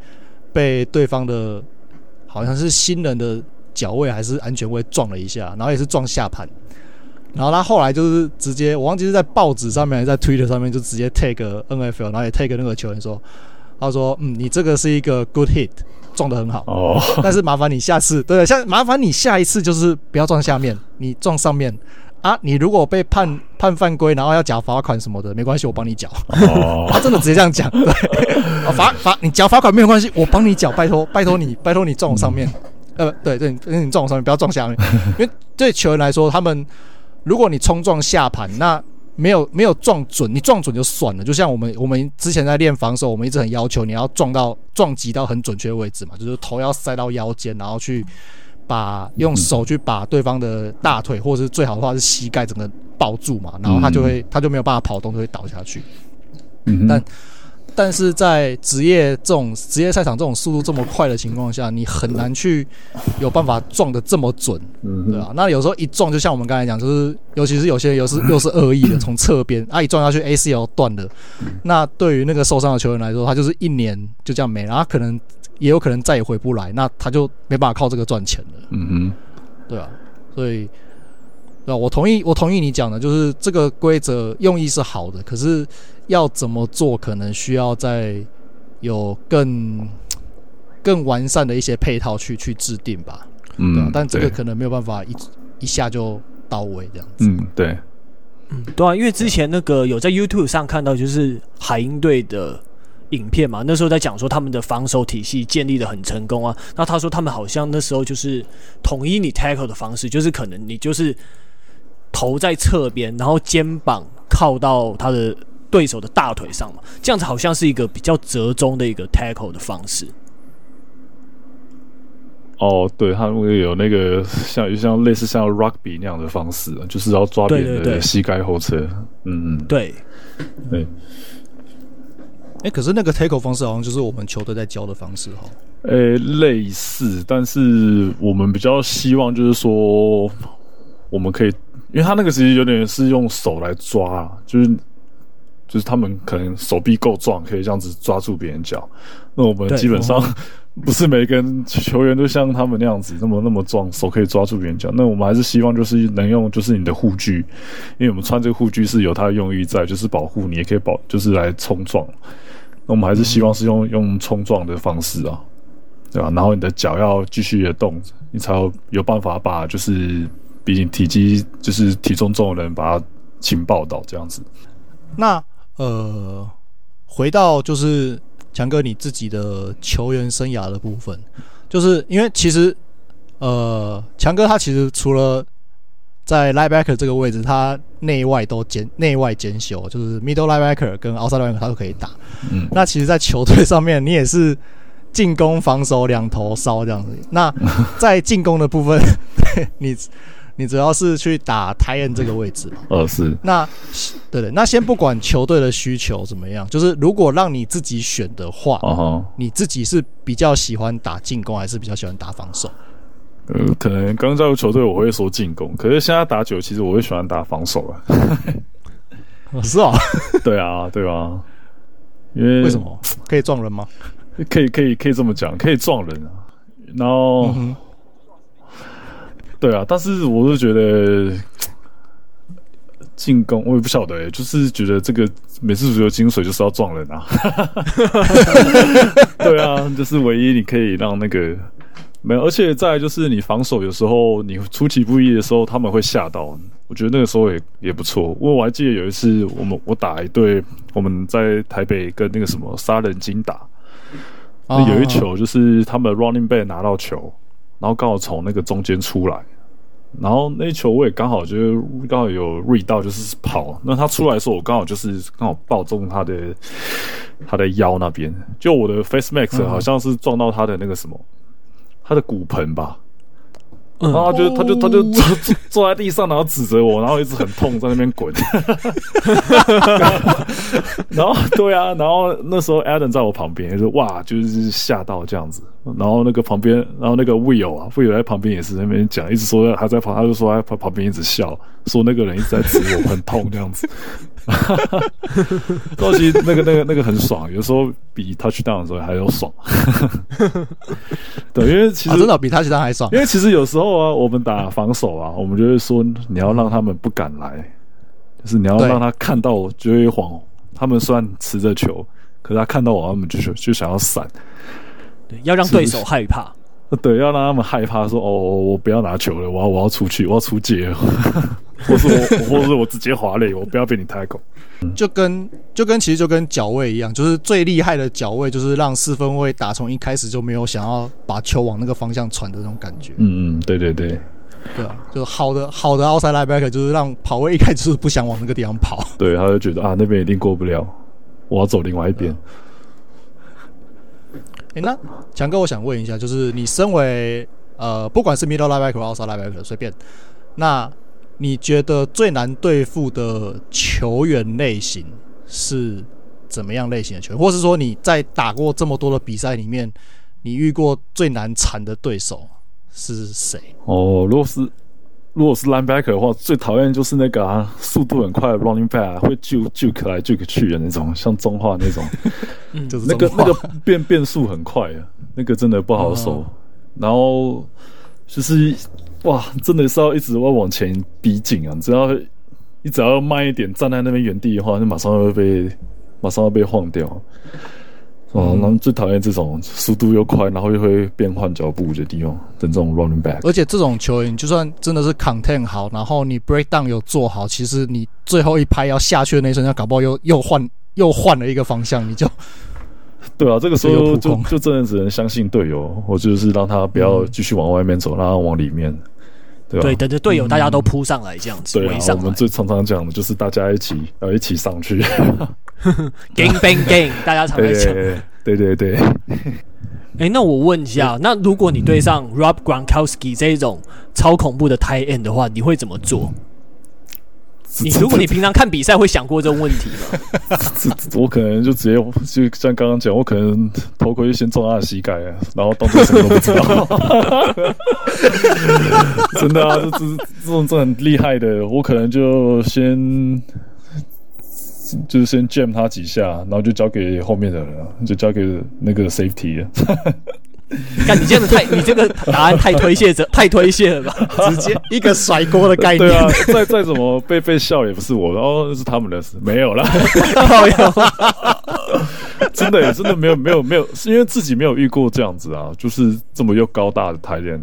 被对方的好像是新人的脚位还是安全位撞了一下，然后也是撞下盘。然后他后来就是直接，我忘记是在报纸上面还是在 Twitter 上面，就直接 take NFL，然后也 take 那个球员说，他说，嗯，你这个是一个 good hit，撞得很好，哦，但是麻烦你下次，对，像麻烦你下一次就是不要撞下面，你撞上面。啊，你如果被判判犯规，然后要缴罚款什么的，没关系，我帮你缴。哦，他真的直接这样讲，对，罚罚你缴罚款没有关系，我帮你缴，拜托拜托你拜托你撞我上面，嗯、呃，对对，你撞我上面，不要撞下面，因为对球员来说，他们。如果你冲撞下盘，那没有没有撞准，你撞准就算了。就像我们我们之前在练防守，我们一直很要求你要撞到撞击到很准确的位置嘛，就是头要塞到腰间，然后去把用手去把对方的大腿，或者是最好的话是膝盖整个抱住嘛，然后他就会他就没有办法跑动，就会倒下去。嗯，但。但是在职业这种职业赛场这种速度这么快的情况下，你很难去有办法撞得这么准，对吧？那有时候一撞，就像我们刚才讲，就是尤其是有些人又是又是恶意的，从侧边啊一撞下去，ACL 断了。那对于那个受伤的球员来说，他就是一年就这样没了，他可能也有可能再也回不来，那他就没办法靠这个赚钱了。嗯哼，对啊，所以。对，我同意，我同意你讲的，就是这个规则用意是好的，可是要怎么做，可能需要再有更更完善的一些配套去去制定吧。嗯，对，但这个可能没有办法一一下就到位这样子。嗯，对，嗯，对啊，因为之前那个有在 YouTube 上看到，就是海鹰队的影片嘛，那时候在讲说他们的防守体系建立的很成功啊。那他说他们好像那时候就是统一你 tackle 的方式，就是可能你就是。头在侧边，然后肩膀靠到他的对手的大腿上嘛，这样子好像是一个比较折中的一个 tackle 的方式。哦，对，他会有那个 像像类似像 rugby 那样的方式，就是要抓别人的膝盖后侧。嗯嗯，对对。哎、欸，可是那个 tackle 方式好像就是我们球队在教的方式哈。诶、欸，类似，但是我们比较希望就是说，我们可以。因为他那个其实有点是用手来抓，就是就是他们可能手臂够壮，可以这样子抓住别人脚。那我们基本上 不是每个人球员都像他们那样子那么那么壮，手可以抓住别人脚。那我们还是希望就是能用就是你的护具，因为我们穿这个护具是有它的用意在，就是保护你，也可以保就是来冲撞。那我们还是希望是用用冲撞的方式啊，对吧？然后你的脚要继续的动，你才有有办法把就是毕竟体积就是体重重的人把它轻爆倒这样子。那呃，回到就是。强哥，你自己的球员生涯的部分，就是因为其实，呃，强哥他其实除了在 linebacker 这个位置，他内外都兼内外兼修，就是 middle linebacker 跟 outside linebacker 他都可以打。嗯，那其实，在球队上面，你也是进攻、防守两头烧这样子。那在进攻的部分，你。你主要是去打 tight end 这个位置嘛？呃，是。那对对，那先不管球队的需求怎么样，就是如果让你自己选的话，哦、你自己是比较喜欢打进攻，还是比较喜欢打防守？呃，可能刚加入球队我会说进攻，可是现在打久，其实我会喜欢打防守了。是啊，对啊，对啊，因为为什么可以撞人吗？可以，可以，可以这么讲，可以撞人啊。然后。嗯对啊，但是我是觉得进攻，我也不晓得、欸，就是觉得这个美式足球精髓就是要撞人啊。对啊，就是唯一你可以让那个没有，而且再来就是你防守有时候你出其不意的时候，他们会吓到。我觉得那个时候也也不错。我我还记得有一次，我们我打一队，我们在台北跟那个什么杀人精打，那有一球就是他们 running back 拿到球。然后刚好从那个中间出来，然后那球我也刚好就是刚好有 read 到，就是跑。那他出来的时候，我刚好就是刚好抱中他的他的腰那边，就我的 face Max 好像是撞到他的那个什么，他的骨盆吧。然后他就他就他就坐坐坐在地上，然后指着我，然后一直很痛，在那边滚。然后对啊，然后那时候 Adam 在我旁边，就哇，就是吓到这样子。然后那个旁边，然后那个 Will 啊，Will 在旁边也是在那边讲，一直说他在旁，他就说他旁旁边一直笑，说那个人一直在指我，很痛这样子。哈哈，高级那个那个那个很爽，有时候比 touchdown 的时候还要爽。对，因为其实、啊、真的比 touchdown 还爽。因为其实有时候啊，我们打防守啊，我们就会说你要让他们不敢来，就是你要让他看到我就会慌。他们虽然持着球，可是他看到我，他们就就想要闪。对，要让对手害怕。对，要让他们害怕，说哦，我不要拿球了，我要我要出去，我要出界了。或是我，或是我直接滑垒，我不要被你 tackle。就跟就跟其实就跟脚位一样，就是最厉害的脚位，就是让四分卫打从一开始就没有想要把球往那个方向传的那种感觉。嗯嗯，对对对，对啊，就是好的好的 outside linebacker 就是让跑位一开始就是不想往那个地方跑。对，他就觉得啊，那边一定过不了，我要走另外一边。哎、那强哥，我想问一下，就是你身为呃，不管是 middle linebacker 或 outside linebacker，随便，那你觉得最难对付的球员类型是怎么样类型的球员？或是说你在打过这么多的比赛里面，你遇过最难缠的对手是谁？哦，如果是。如果是 linebacker 的话，最讨厌就是那个啊，速度很快的 running back，会 juke juke 来 juke 去的那种，像中华那种，就 是那个那个变变速很快啊，那个真的不好守。然后就是哇，真的是要一直要往前逼近啊，只要你只要慢一点，站在那边原地的话，就马上会被马上要被晃掉。哦，他们最讨厌这种速度又快，然后又会变换脚步的地方的这种 running back。而且这种球员，就算真的是 content 好，然后你 break down 有做好，其实你最后一拍要下去的那一瞬间，搞不好又又换又换了一个方向，你就对啊，这个时候就就真的只能相信队友，我就是让他不要继续往外面走，让他往里面，对吧？对，等着队友大家都扑上来这样子。对啊，我们最常常讲的就是大家一起要一起上去。Gang bang gang，大家常在讲。对对对。哎、欸，那我问一下，那如果你对上 Rob Gronkowski 这一种超恐怖的 tight end 的话，你会怎么做？你如果你平常看比赛会想过这种问题吗？我可能就直接就像刚刚讲，我可能头盔先撞他的膝盖，然后当做什么都不知道。真的啊，这这这种这很厉害的，我可能就先。就是先 jam 他几下，然后就交给后面的人，就交给那个 safety 了。看你这样子太，你这个答案太推卸者，太推卸了吧？直接一个甩锅的概念。对啊，再再怎么被被笑也不是我的，哦，是他们的事，没有啦。真的，真的没有没有没有，是因为自己没有遇过这样子啊，就是这么又高大的台练。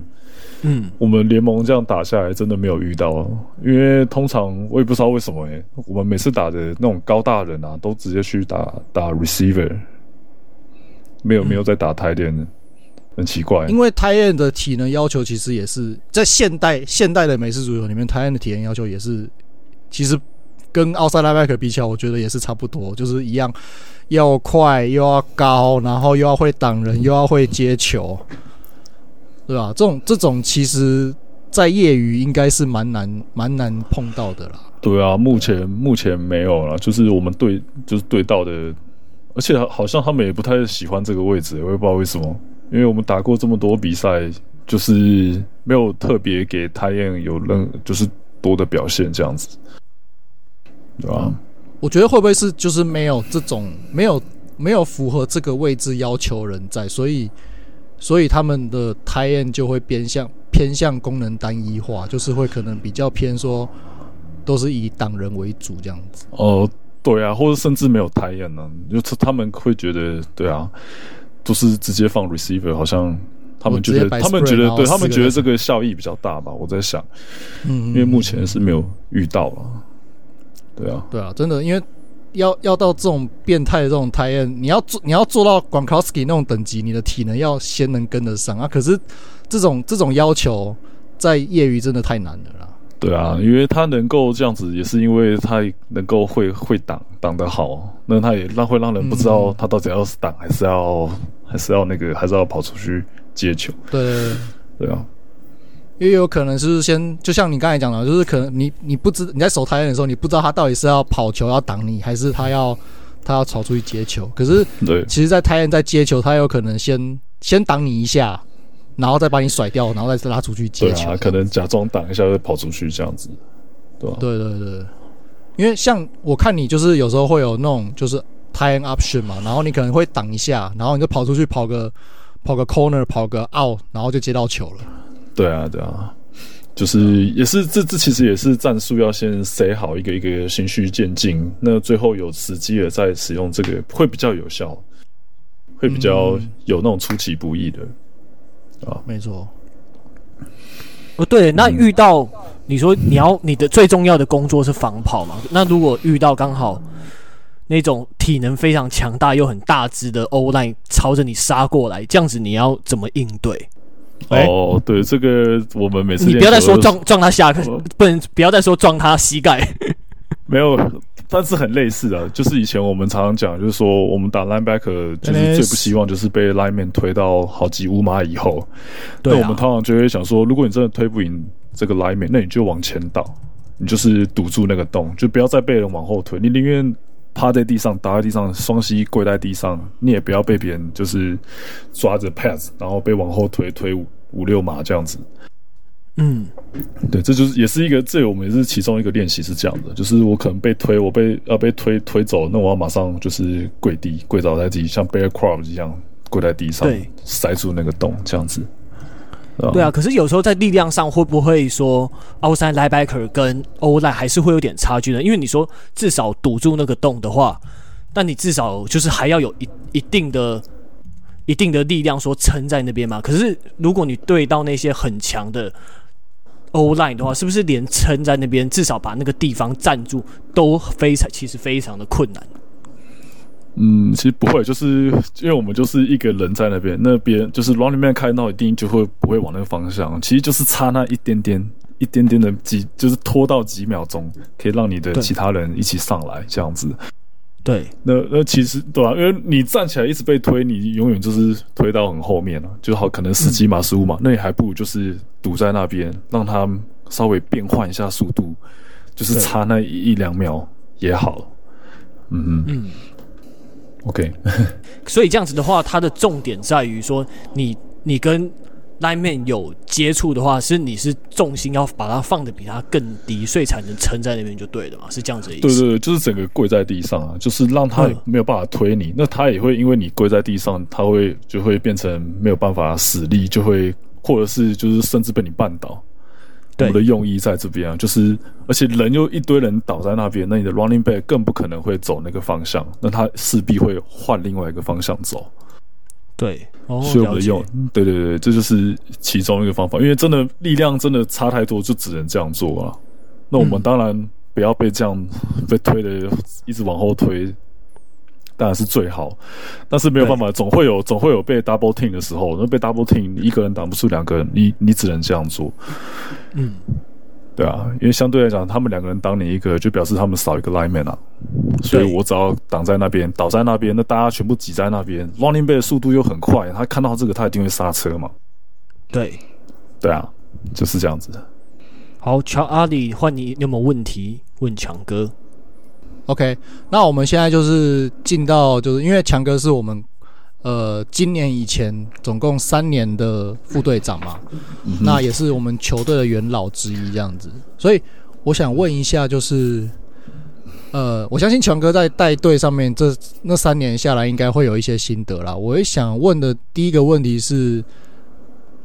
嗯，我们联盟这样打下来，真的没有遇到，因为通常我也不知道为什么哎、欸，我们每次打的那种高大人啊，都直接去打打 receiver，没有没有在打台练的。很奇怪，因为泰恩的体能要求其实也是在现代现代的美式足球里面，泰恩的体能要求也是，其实跟奥塞拉麦克比起来，我觉得也是差不多，就是一样，要快又要高，然后又要会挡人，又要会接球，对吧？这种这种其实，在业余应该是蛮难蛮难碰到的啦。对啊，目前目前没有了，就是我们对就是对到的，而且好像他们也不太喜欢这个位置，我也不知道为什么。因为我们打过这么多比赛，就是没有特别给泰燕有任就是多的表现这样子，对吧？我觉得会不会是就是没有这种没有没有符合这个位置要求人在，所以所以他们的泰燕就会偏向偏向功能单一化，就是会可能比较偏说都是以党人为主这样子。哦，对啊，或者甚至没有泰燕呢，就是他们会觉得对啊。都是直接放 receiver，好像他们觉得，他们觉得，对他们觉得这个效益比较大吧？我在想，嗯，因为目前是没有遇到了，对啊，对啊，真的，因为要要到这种变态的这种 tight end，你要做你要做到 Gronkowski 那种等级，你的体能要先能跟得上啊。可是这种这种要求在业余真的太难了啦。对啊，因为他能够这样子，也是因为他能够会会挡挡得好，那他也让会让人不知道他到底要是挡还是要。还是要那个，还是要跑出去接球。对对对，对啊，因为有可能是先，就像你刚才讲的，就是可能你你不知你在守台的时候，你不知道他到底是要跑球要挡你，还是他要他要跑出去接球。可是，对，其实，在台人在接球，他有可能先先挡你一下，然后再把你甩掉，然后再拉出去接球。对啊，可能假装挡一下，再跑出去这样子，对吧？对对对，因为像我看你，就是有时候会有那种就是。Tight end option 嘛，然后你可能会挡一下，然后你就跑出去跑个跑个 corner，跑个 out，然后就接到球了。对啊，对啊，就是也是这这其实也是战术要先塞好一个一个循序渐进，那最后有时机了再使用这个会比较有效，会比较有那种出其不意的、嗯、啊。没错。哦，对，那遇到、嗯、你说你要你的最重要的工作是防跑嘛？那如果遇到刚好。那种体能非常强大又很大只的欧 line 朝着你杀过来，这样子你要怎么应对？哦，对，这个我们每次你不要再说撞撞他下，不能不要再说撞他膝盖。没有，但是很类似的，就是以前我们常常讲，就是说我们打 linebacker 就是最不希望就是被 lineman 推到好几五码以后。对，那我们通常就会想说，如果你真的推不赢这个 lineman，那你就往前倒，你就是堵住那个洞，就不要再被人往后推，你宁愿。趴在地上，倒在地上，双膝跪在地上，你也不要被别人就是抓着 pads，然后被往后推推五五六码这样子。嗯，对，这就是也是一个，这我们也是其中一个练习是这样的，就是我可能被推，我被要被推推走，那我要马上就是跪地跪倒在地，像 bear crawl 一样跪在地上，对，塞住那个洞这样子。对啊，可是有时候在力量上会不会说，outside linebacker 跟 O-line 还是会有点差距呢？因为你说至少堵住那个洞的话，但你至少就是还要有一一定的、一定的力量说撑在那边嘛。可是如果你对到那些很强的 O-line 的话，是不是连撑在那边，至少把那个地方站住都非常其实非常的困难？嗯，其实不会，就是因为我们就是一个人在那边，那边就是 running man 开到一定就会不会往那个方向，其实就是差那一点点、一点点的几，就是拖到几秒钟，可以让你的其他人一起上来这样子。对，那那其实对吧、啊？因为你站起来一直被推，你永远就是推到很后面了，就好可能十几码、十五码，那你还不如就是堵在那边，让他稍微变换一下速度，就是差那一两秒也好。嗯嗯嗯。OK，所以这样子的话，它的重点在于说你，你你跟 lineman 有接触的话，是你是重心要把它放的比它更低，所以才能撑在那边就对了嘛？是这样子的意思？对对对，就是整个跪在地上啊，就是让他没有办法推你，嗯、那他也会因为你跪在地上，他会就会变成没有办法使力，就会或者是就是甚至被你绊倒。对我们的用意在这边啊，就是而且人又一堆人倒在那边，那你的 running back 更不可能会走那个方向，那他势必会换另外一个方向走。对，哦、所以我们的用，对对对，这就是其中一个方法。因为真的力量真的差太多，就只能这样做啊。那我们当然不要被这样被推的一直往后推，当然是最好。但是没有办法，总会有总会有被 double team 的时候。那被 double team，你一个人挡不住两个人，你你只能这样做。嗯。对啊，因为相对来讲，他们两个人挡你一个，就表示他们少一个 lineman 啊。所以我只要挡在那边，倒在那边，那大家全部挤在那边，running back 的速度又很快，他看到这个，他一定会刹车嘛。对，对啊，就是这样子。好，乔阿里，换你，你有没有问题问强哥？OK，那我们现在就是进到，就是因为强哥是我们。呃，今年以前总共三年的副队长嘛，嗯、那也是我们球队的元老之一，这样子。所以我想问一下，就是，呃，我相信强哥在带队上面这那三年下来，应该会有一些心得啦。我也想问的第一个问题是，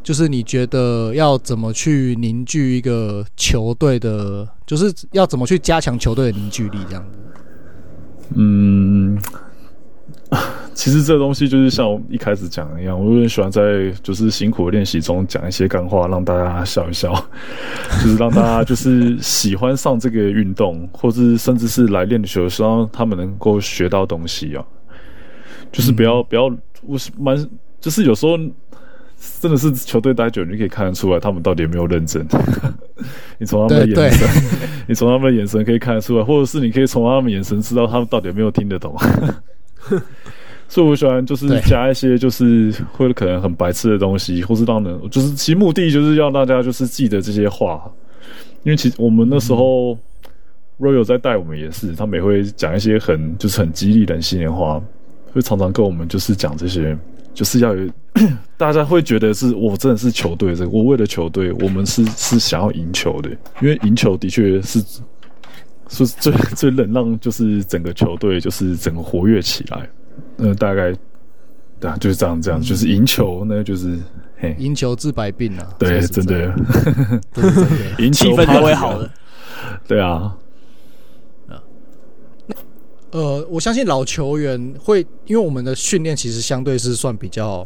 就是你觉得要怎么去凝聚一个球队的，就是要怎么去加强球队的凝聚力，这样子？嗯。其实这东西就是像我一开始讲的一样，我有点喜欢在就是辛苦的练习中讲一些干话，让大家笑一笑，就是让大家就是喜欢上这个运动，或是甚至是来练球，希望他们能够学到东西啊。就是不要、嗯、不要，我是蛮就是有时候真的是球队待久，你可以看得出来他们到底有没有认真。你从他们的眼神，你从他们的眼神可以看得出来，或者是你可以从他们眼神知道他们到底有没有听得懂。所以，我喜欢就是加一些就是会可能很白痴的东西，或是让人就是其目的就是要大家就是记得这些话，因为其实我们那时候 Royal 在带我们也是，他们也会讲一些很就是很激励人心的话，会常常跟我们就是讲这些，就是要有 大家会觉得是我真的是球队，这个我为了球队，我们是 是想要赢球的，因为赢球的确是是最 最能让就是整个球队就是整个活跃起来。嗯，大概对啊，就是这样，这样就是赢球，呢就是嘿，赢球治百病啊。对，真的，赢气氛都会好的。对啊，呃，我相信老球员会，因为我们的训练其实相对是算比较，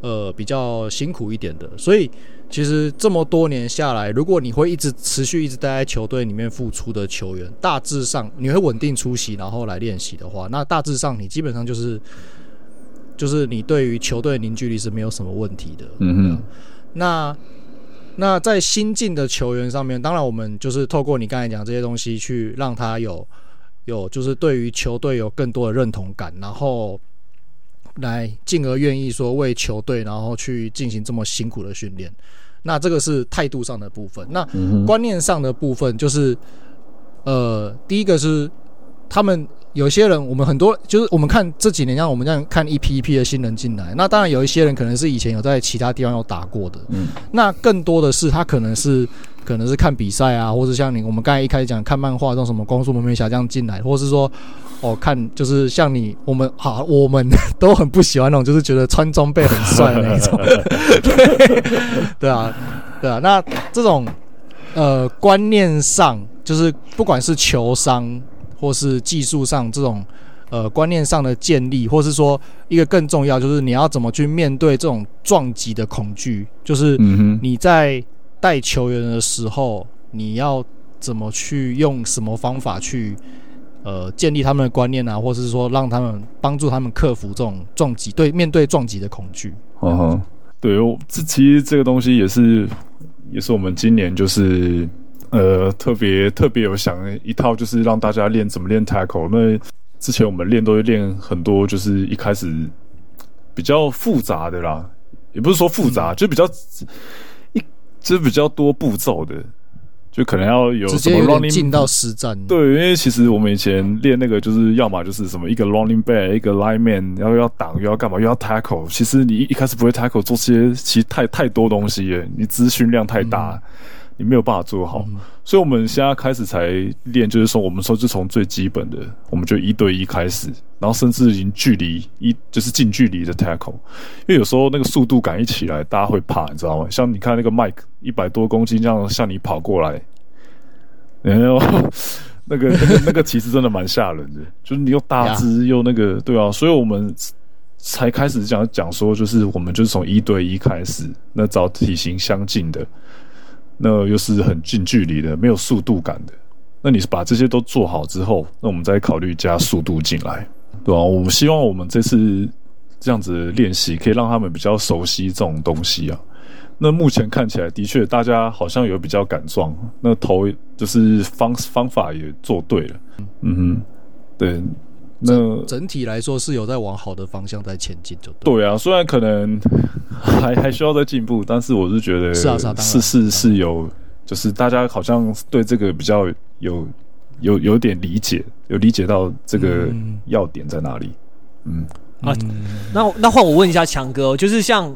呃，比较辛苦一点的，所以其实这么多年下来，如果你会一直持续一直待在球队里面付出的球员，大致上你会稳定出席，然后来练习的话，那大致上你基本上就是，就是你对于球队凝聚力是没有什么问题的。嗯哼。那那在新进的球员上面，当然我们就是透过你刚才讲这些东西，去让他有有就是对于球队有更多的认同感，然后。来，进而愿意说为球队，然后去进行这么辛苦的训练，那这个是态度上的部分。那观念上的部分，就是，呃，第一个是他们有些人，我们很多就是我们看这几年，像我们这样看一批一批的新人进来，那当然有一些人可能是以前有在其他地方有打过的，嗯，那更多的是他可能是。可能是看比赛啊，或者像你我们刚才一开始讲看漫画这种什么光速蒙面侠这样进来，或是说哦看就是像你我们好我们都很不喜欢那种就是觉得穿装备很帅的那种，对 对啊对啊，那这种呃观念上就是不管是球商或是技术上这种呃观念上的建立，或是说一个更重要就是你要怎么去面对这种撞击的恐惧，就是你在。带球员的时候，你要怎么去用什么方法去呃建立他们的观念啊，或者是说让他们帮助他们克服这种撞击，对面对撞击的恐惧。嗯哼，对，我这其实这个东西也是也是我们今年就是呃特别特别有想一套，就是让大家练怎么练 tackle。那之前我们练都会练很多，就是一开始比较复杂的啦，也不是说复杂，嗯、就比较。是比较多步骤的，就可能要有直什么接 running 进到实战。对，因为其实我们以前练那个，就是要么就是什么一个 running back，一个 lineman，然后要挡又要干嘛，又要 tackle。其实你一一开始不会 tackle，做些其实太太多东西耶，你资讯量太大。嗯你没有办法做好，嗯、所以我们现在开始才练，就是说，我们说就从最基本的，我们就一对一开始，然后甚至已经距离一就是近距离的 tackle，因为有时候那个速度感一起来，大家会怕，你知道吗？像你看那个 Mike 一百多公斤这样向你跑过来，然后 那个那个那个其实真的蛮吓人的，就是你又大只又那个，对啊，所以我们才开始讲讲说，就是我们就是从一对一开始，那找体型相近的。那又是很近距离的，没有速度感的。那你是把这些都做好之后，那我们再考虑加速度进来，对吧？我们希望我们这次这样子练习，可以让他们比较熟悉这种东西啊。那目前看起来，的确大家好像有比较敢撞，那头就是方方法也做对了。嗯哼，对。那整，整体来说是有在往好的方向在前进，就对。对啊，虽然可能还 还需要再进步，但是我是觉得是啊，是啊，是是是有，就是大家好像对这个比较有有有点理解，有理解到这个要点在哪里。嗯，嗯啊，那那换我问一下强哥，就是像。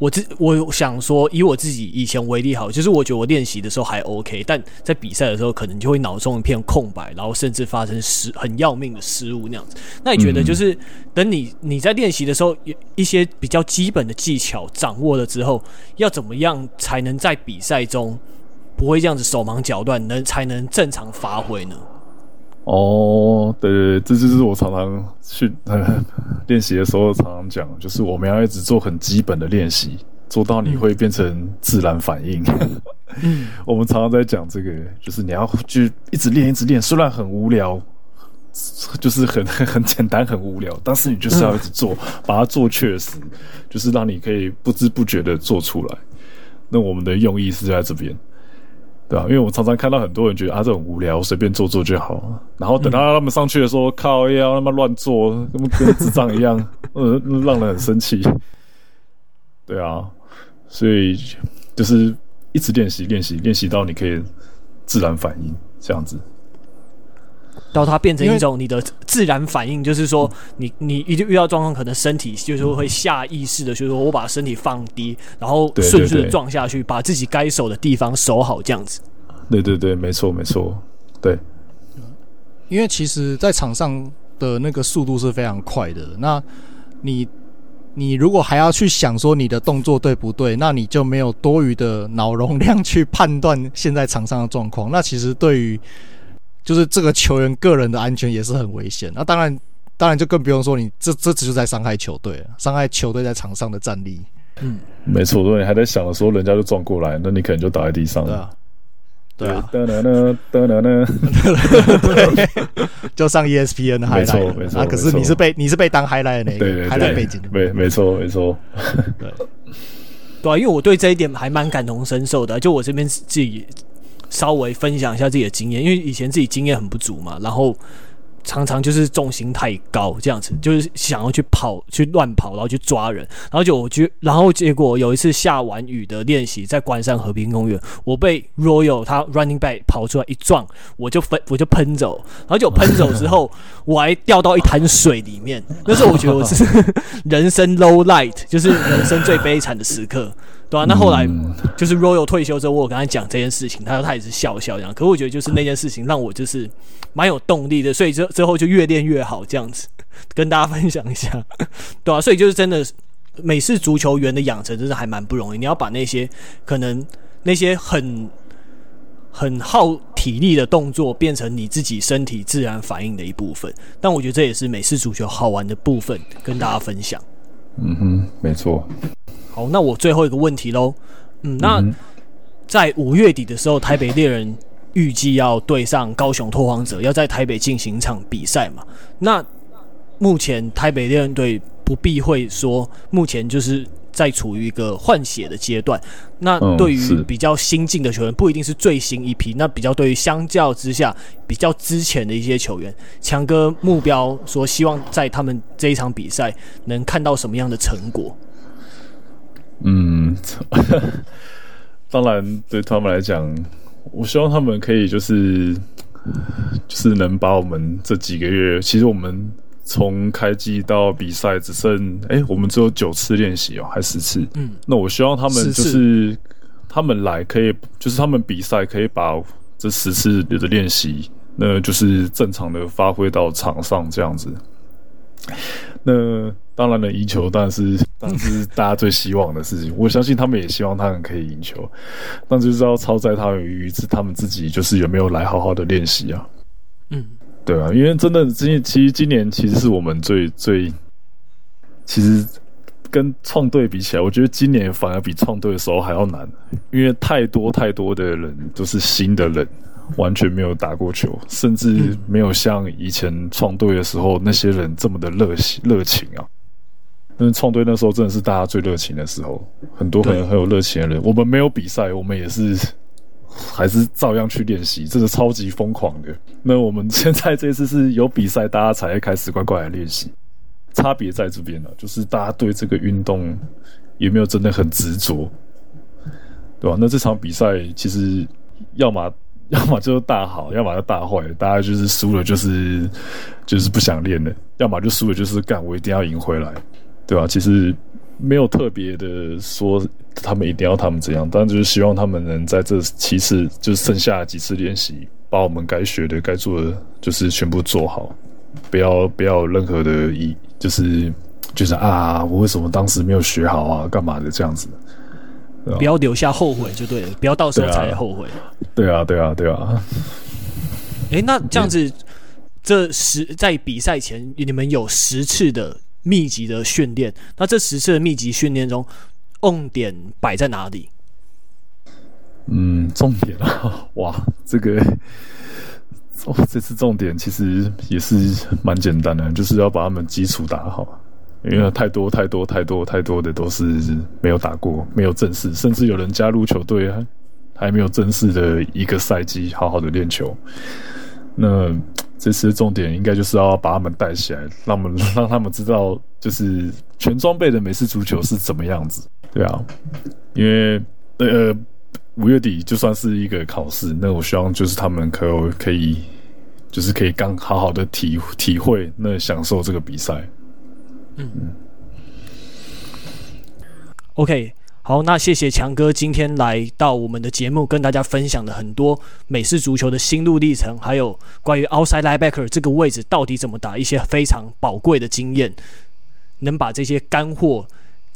我自我想说，以我自己以前为例，好，就是我觉得我练习的时候还 OK，但在比赛的时候可能就会脑中一片空白，然后甚至发生失很要命的失误那样子。那你觉得，就是等你你在练习的时候，有一些比较基本的技巧掌握了之后，要怎么样才能在比赛中不会这样子手忙脚乱，能才能正常发挥呢？哦，对对对，这就是我常常去练习的时候常常讲，就是我们要一直做很基本的练习，做到你会变成自然反应。嗯，我们常常在讲这个，就是你要去一直练，一直练，虽然很无聊，就是很 很简单，很无聊，但是你就是要一直做，把它做确实，就是让你可以不知不觉的做出来。那我们的用意是在这边。对啊，因为我常常看到很多人觉得啊，这很无聊，随便做做就好。然后等到他们上去的时候，嗯、靠，要他妈乱做，跟跟智障一样，呃，让人很生气。对啊，所以就是一直练习，练习，练习到你可以自然反应这样子，到它变成一种你的自然反应，就是说你你一遇到状况，可能身体就是会下意识的，就是说我把身体放低，然后顺势的撞下去，把自己该守的地方守好，这样子。对对对，没错没错，对。因为其实，在场上的那个速度是非常快的。那你你如果还要去想说你的动作对不对，那你就没有多余的脑容量去判断现在场上的状况。那其实对于就是这个球员个人的安全也是很危险。那当然，当然就更不用说你这这只是在伤害球队了，伤害球队在场上的战力。嗯，没错。如果你还在想的时候，人家就撞过来，那你可能就倒在地上了。对啊。对啊，哒哒哒哒哒哒，就上 ESPN 的 highlight，没错没错。啊，可是你是被你是被当 highlight 的那个，对对对，highlight 背景，没没错没错。对，对啊，因为我对这一点还蛮感同身受的。就我这边自己稍微分享一下自己的经验，因为以前自己经验很不足嘛，然后。常常就是重心太高，这样子就是想要去跑、去乱跑，然后去抓人，然后就我觉，然后结果有一次下完雨的练习，在关山和平公园，我被 Royal 他 running back 跑出来一撞，我就分我就喷走，然后就喷走之后，我还掉到一滩水里面，那时候我觉得我是 人生 low light，就是人生最悲惨的时刻。对啊，那后来就是 Royal 退休之后，我有跟他讲这件事情，他说他也是笑笑这样。可我觉得就是那件事情让我就是 蛮有动力的，所以之之后就越练越好这样子，跟大家分享一下，对啊，所以就是真的美式足球员的养成真的还蛮不容易，你要把那些可能那些很很耗体力的动作变成你自己身体自然反应的一部分。但我觉得这也是美式足球好玩的部分，跟大家分享。嗯哼，没错。好，那我最后一个问题喽。嗯，那在五月底的时候，台北猎人预计要对上高雄拓荒者，要在台北进行一场比赛嘛？那目前台北猎人队不避讳说，目前就是在处于一个换血的阶段。那对于比较新进的球员，不一定是最新一批。那比较对于相较之下比较之前的一些球员，强哥目标说希望在他们这一场比赛能看到什么样的成果？嗯，当然对他们来讲，我希望他们可以就是就是能把我们这几个月，其实我们从开机到比赛只剩哎、欸，我们只有九次练习哦，还十次。嗯，那我希望他们就是他们来可以，就是他们比赛可以把这十次的练习，那就是正常的发挥到场上这样子。那当然了，赢球当然是当然是大家最希望的事情。我相信他们也希望他们可以赢球，但就是要超载他们于是他们自己就是有没有来好好的练习啊？嗯，对啊，因为真的今其实今年其实是我们最最，其实跟创队比起来，我觉得今年反而比创队的时候还要难，因为太多太多的人都是新的人。完全没有打过球，甚至没有像以前创队的时候那些人这么的热情热情啊！因为创队那时候真的是大家最热情的时候，很多很很有热情的人。我们没有比赛，我们也是 还是照样去练习，真的超级疯狂的。那我们现在这次是有比赛，大家才会开始乖乖来练习。差别在这边了，就是大家对这个运动有没有真的很执着，对吧？那这场比赛其实要么。要么就是大好，要么就大坏。大家就是输了，就是就是不想练了；要么就输了，就是干我一定要赢回来，对吧？其实没有特别的说他们一定要他们怎样，但就是希望他们能在这七次，就剩下几次练习，把我们该学的、该做的，就是全部做好，不要不要任何的疑，就是就是啊，我为什么当时没有学好啊？干嘛的这样子？不要留下后悔就对了，不要到时候才后悔。对啊，对啊，对啊。哎、欸，那这样子，这十在比赛前你们有十次的密集的训练，那这十次的密集训练中，重点摆在哪里？嗯，重点啊，哇，这个，哦，这次重点其实也是蛮简单的，就是要把他们基础打好。因为太多太多太多太多的都是没有打过，没有正式，甚至有人加入球队还还没有正式的一个赛季好好的练球。那这次的重点应该就是要把他们带起来，让他们让他们知道，就是全装备的美式足球是怎么样子。对啊，因为呃五月底就算是一个考试，那我希望就是他们可以可以就是可以刚好好的体体会那享受这个比赛。嗯，OK，好，那谢谢强哥今天来到我们的节目，跟大家分享了很多美式足球的心路历程，还有关于 outside linebacker 这个位置到底怎么打，一些非常宝贵的经验，能把这些干货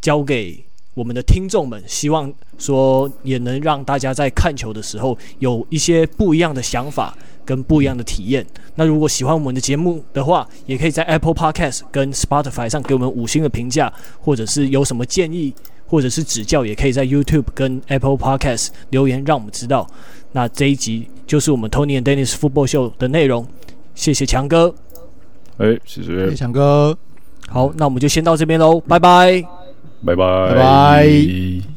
交给我们的听众们，希望说也能让大家在看球的时候有一些不一样的想法。跟不一样的体验。那如果喜欢我们的节目的话，也可以在 Apple Podcast 跟 Spotify 上给我们五星的评价，或者是有什么建议或者是指教，也可以在 YouTube 跟 Apple Podcast 留言，让我们知道。那这一集就是我们 Tony and Dennis Football Show 的内容。谢谢强哥。哎，谢谢，谢谢强哥。好，那我们就先到这边喽，拜拜，拜拜，拜拜。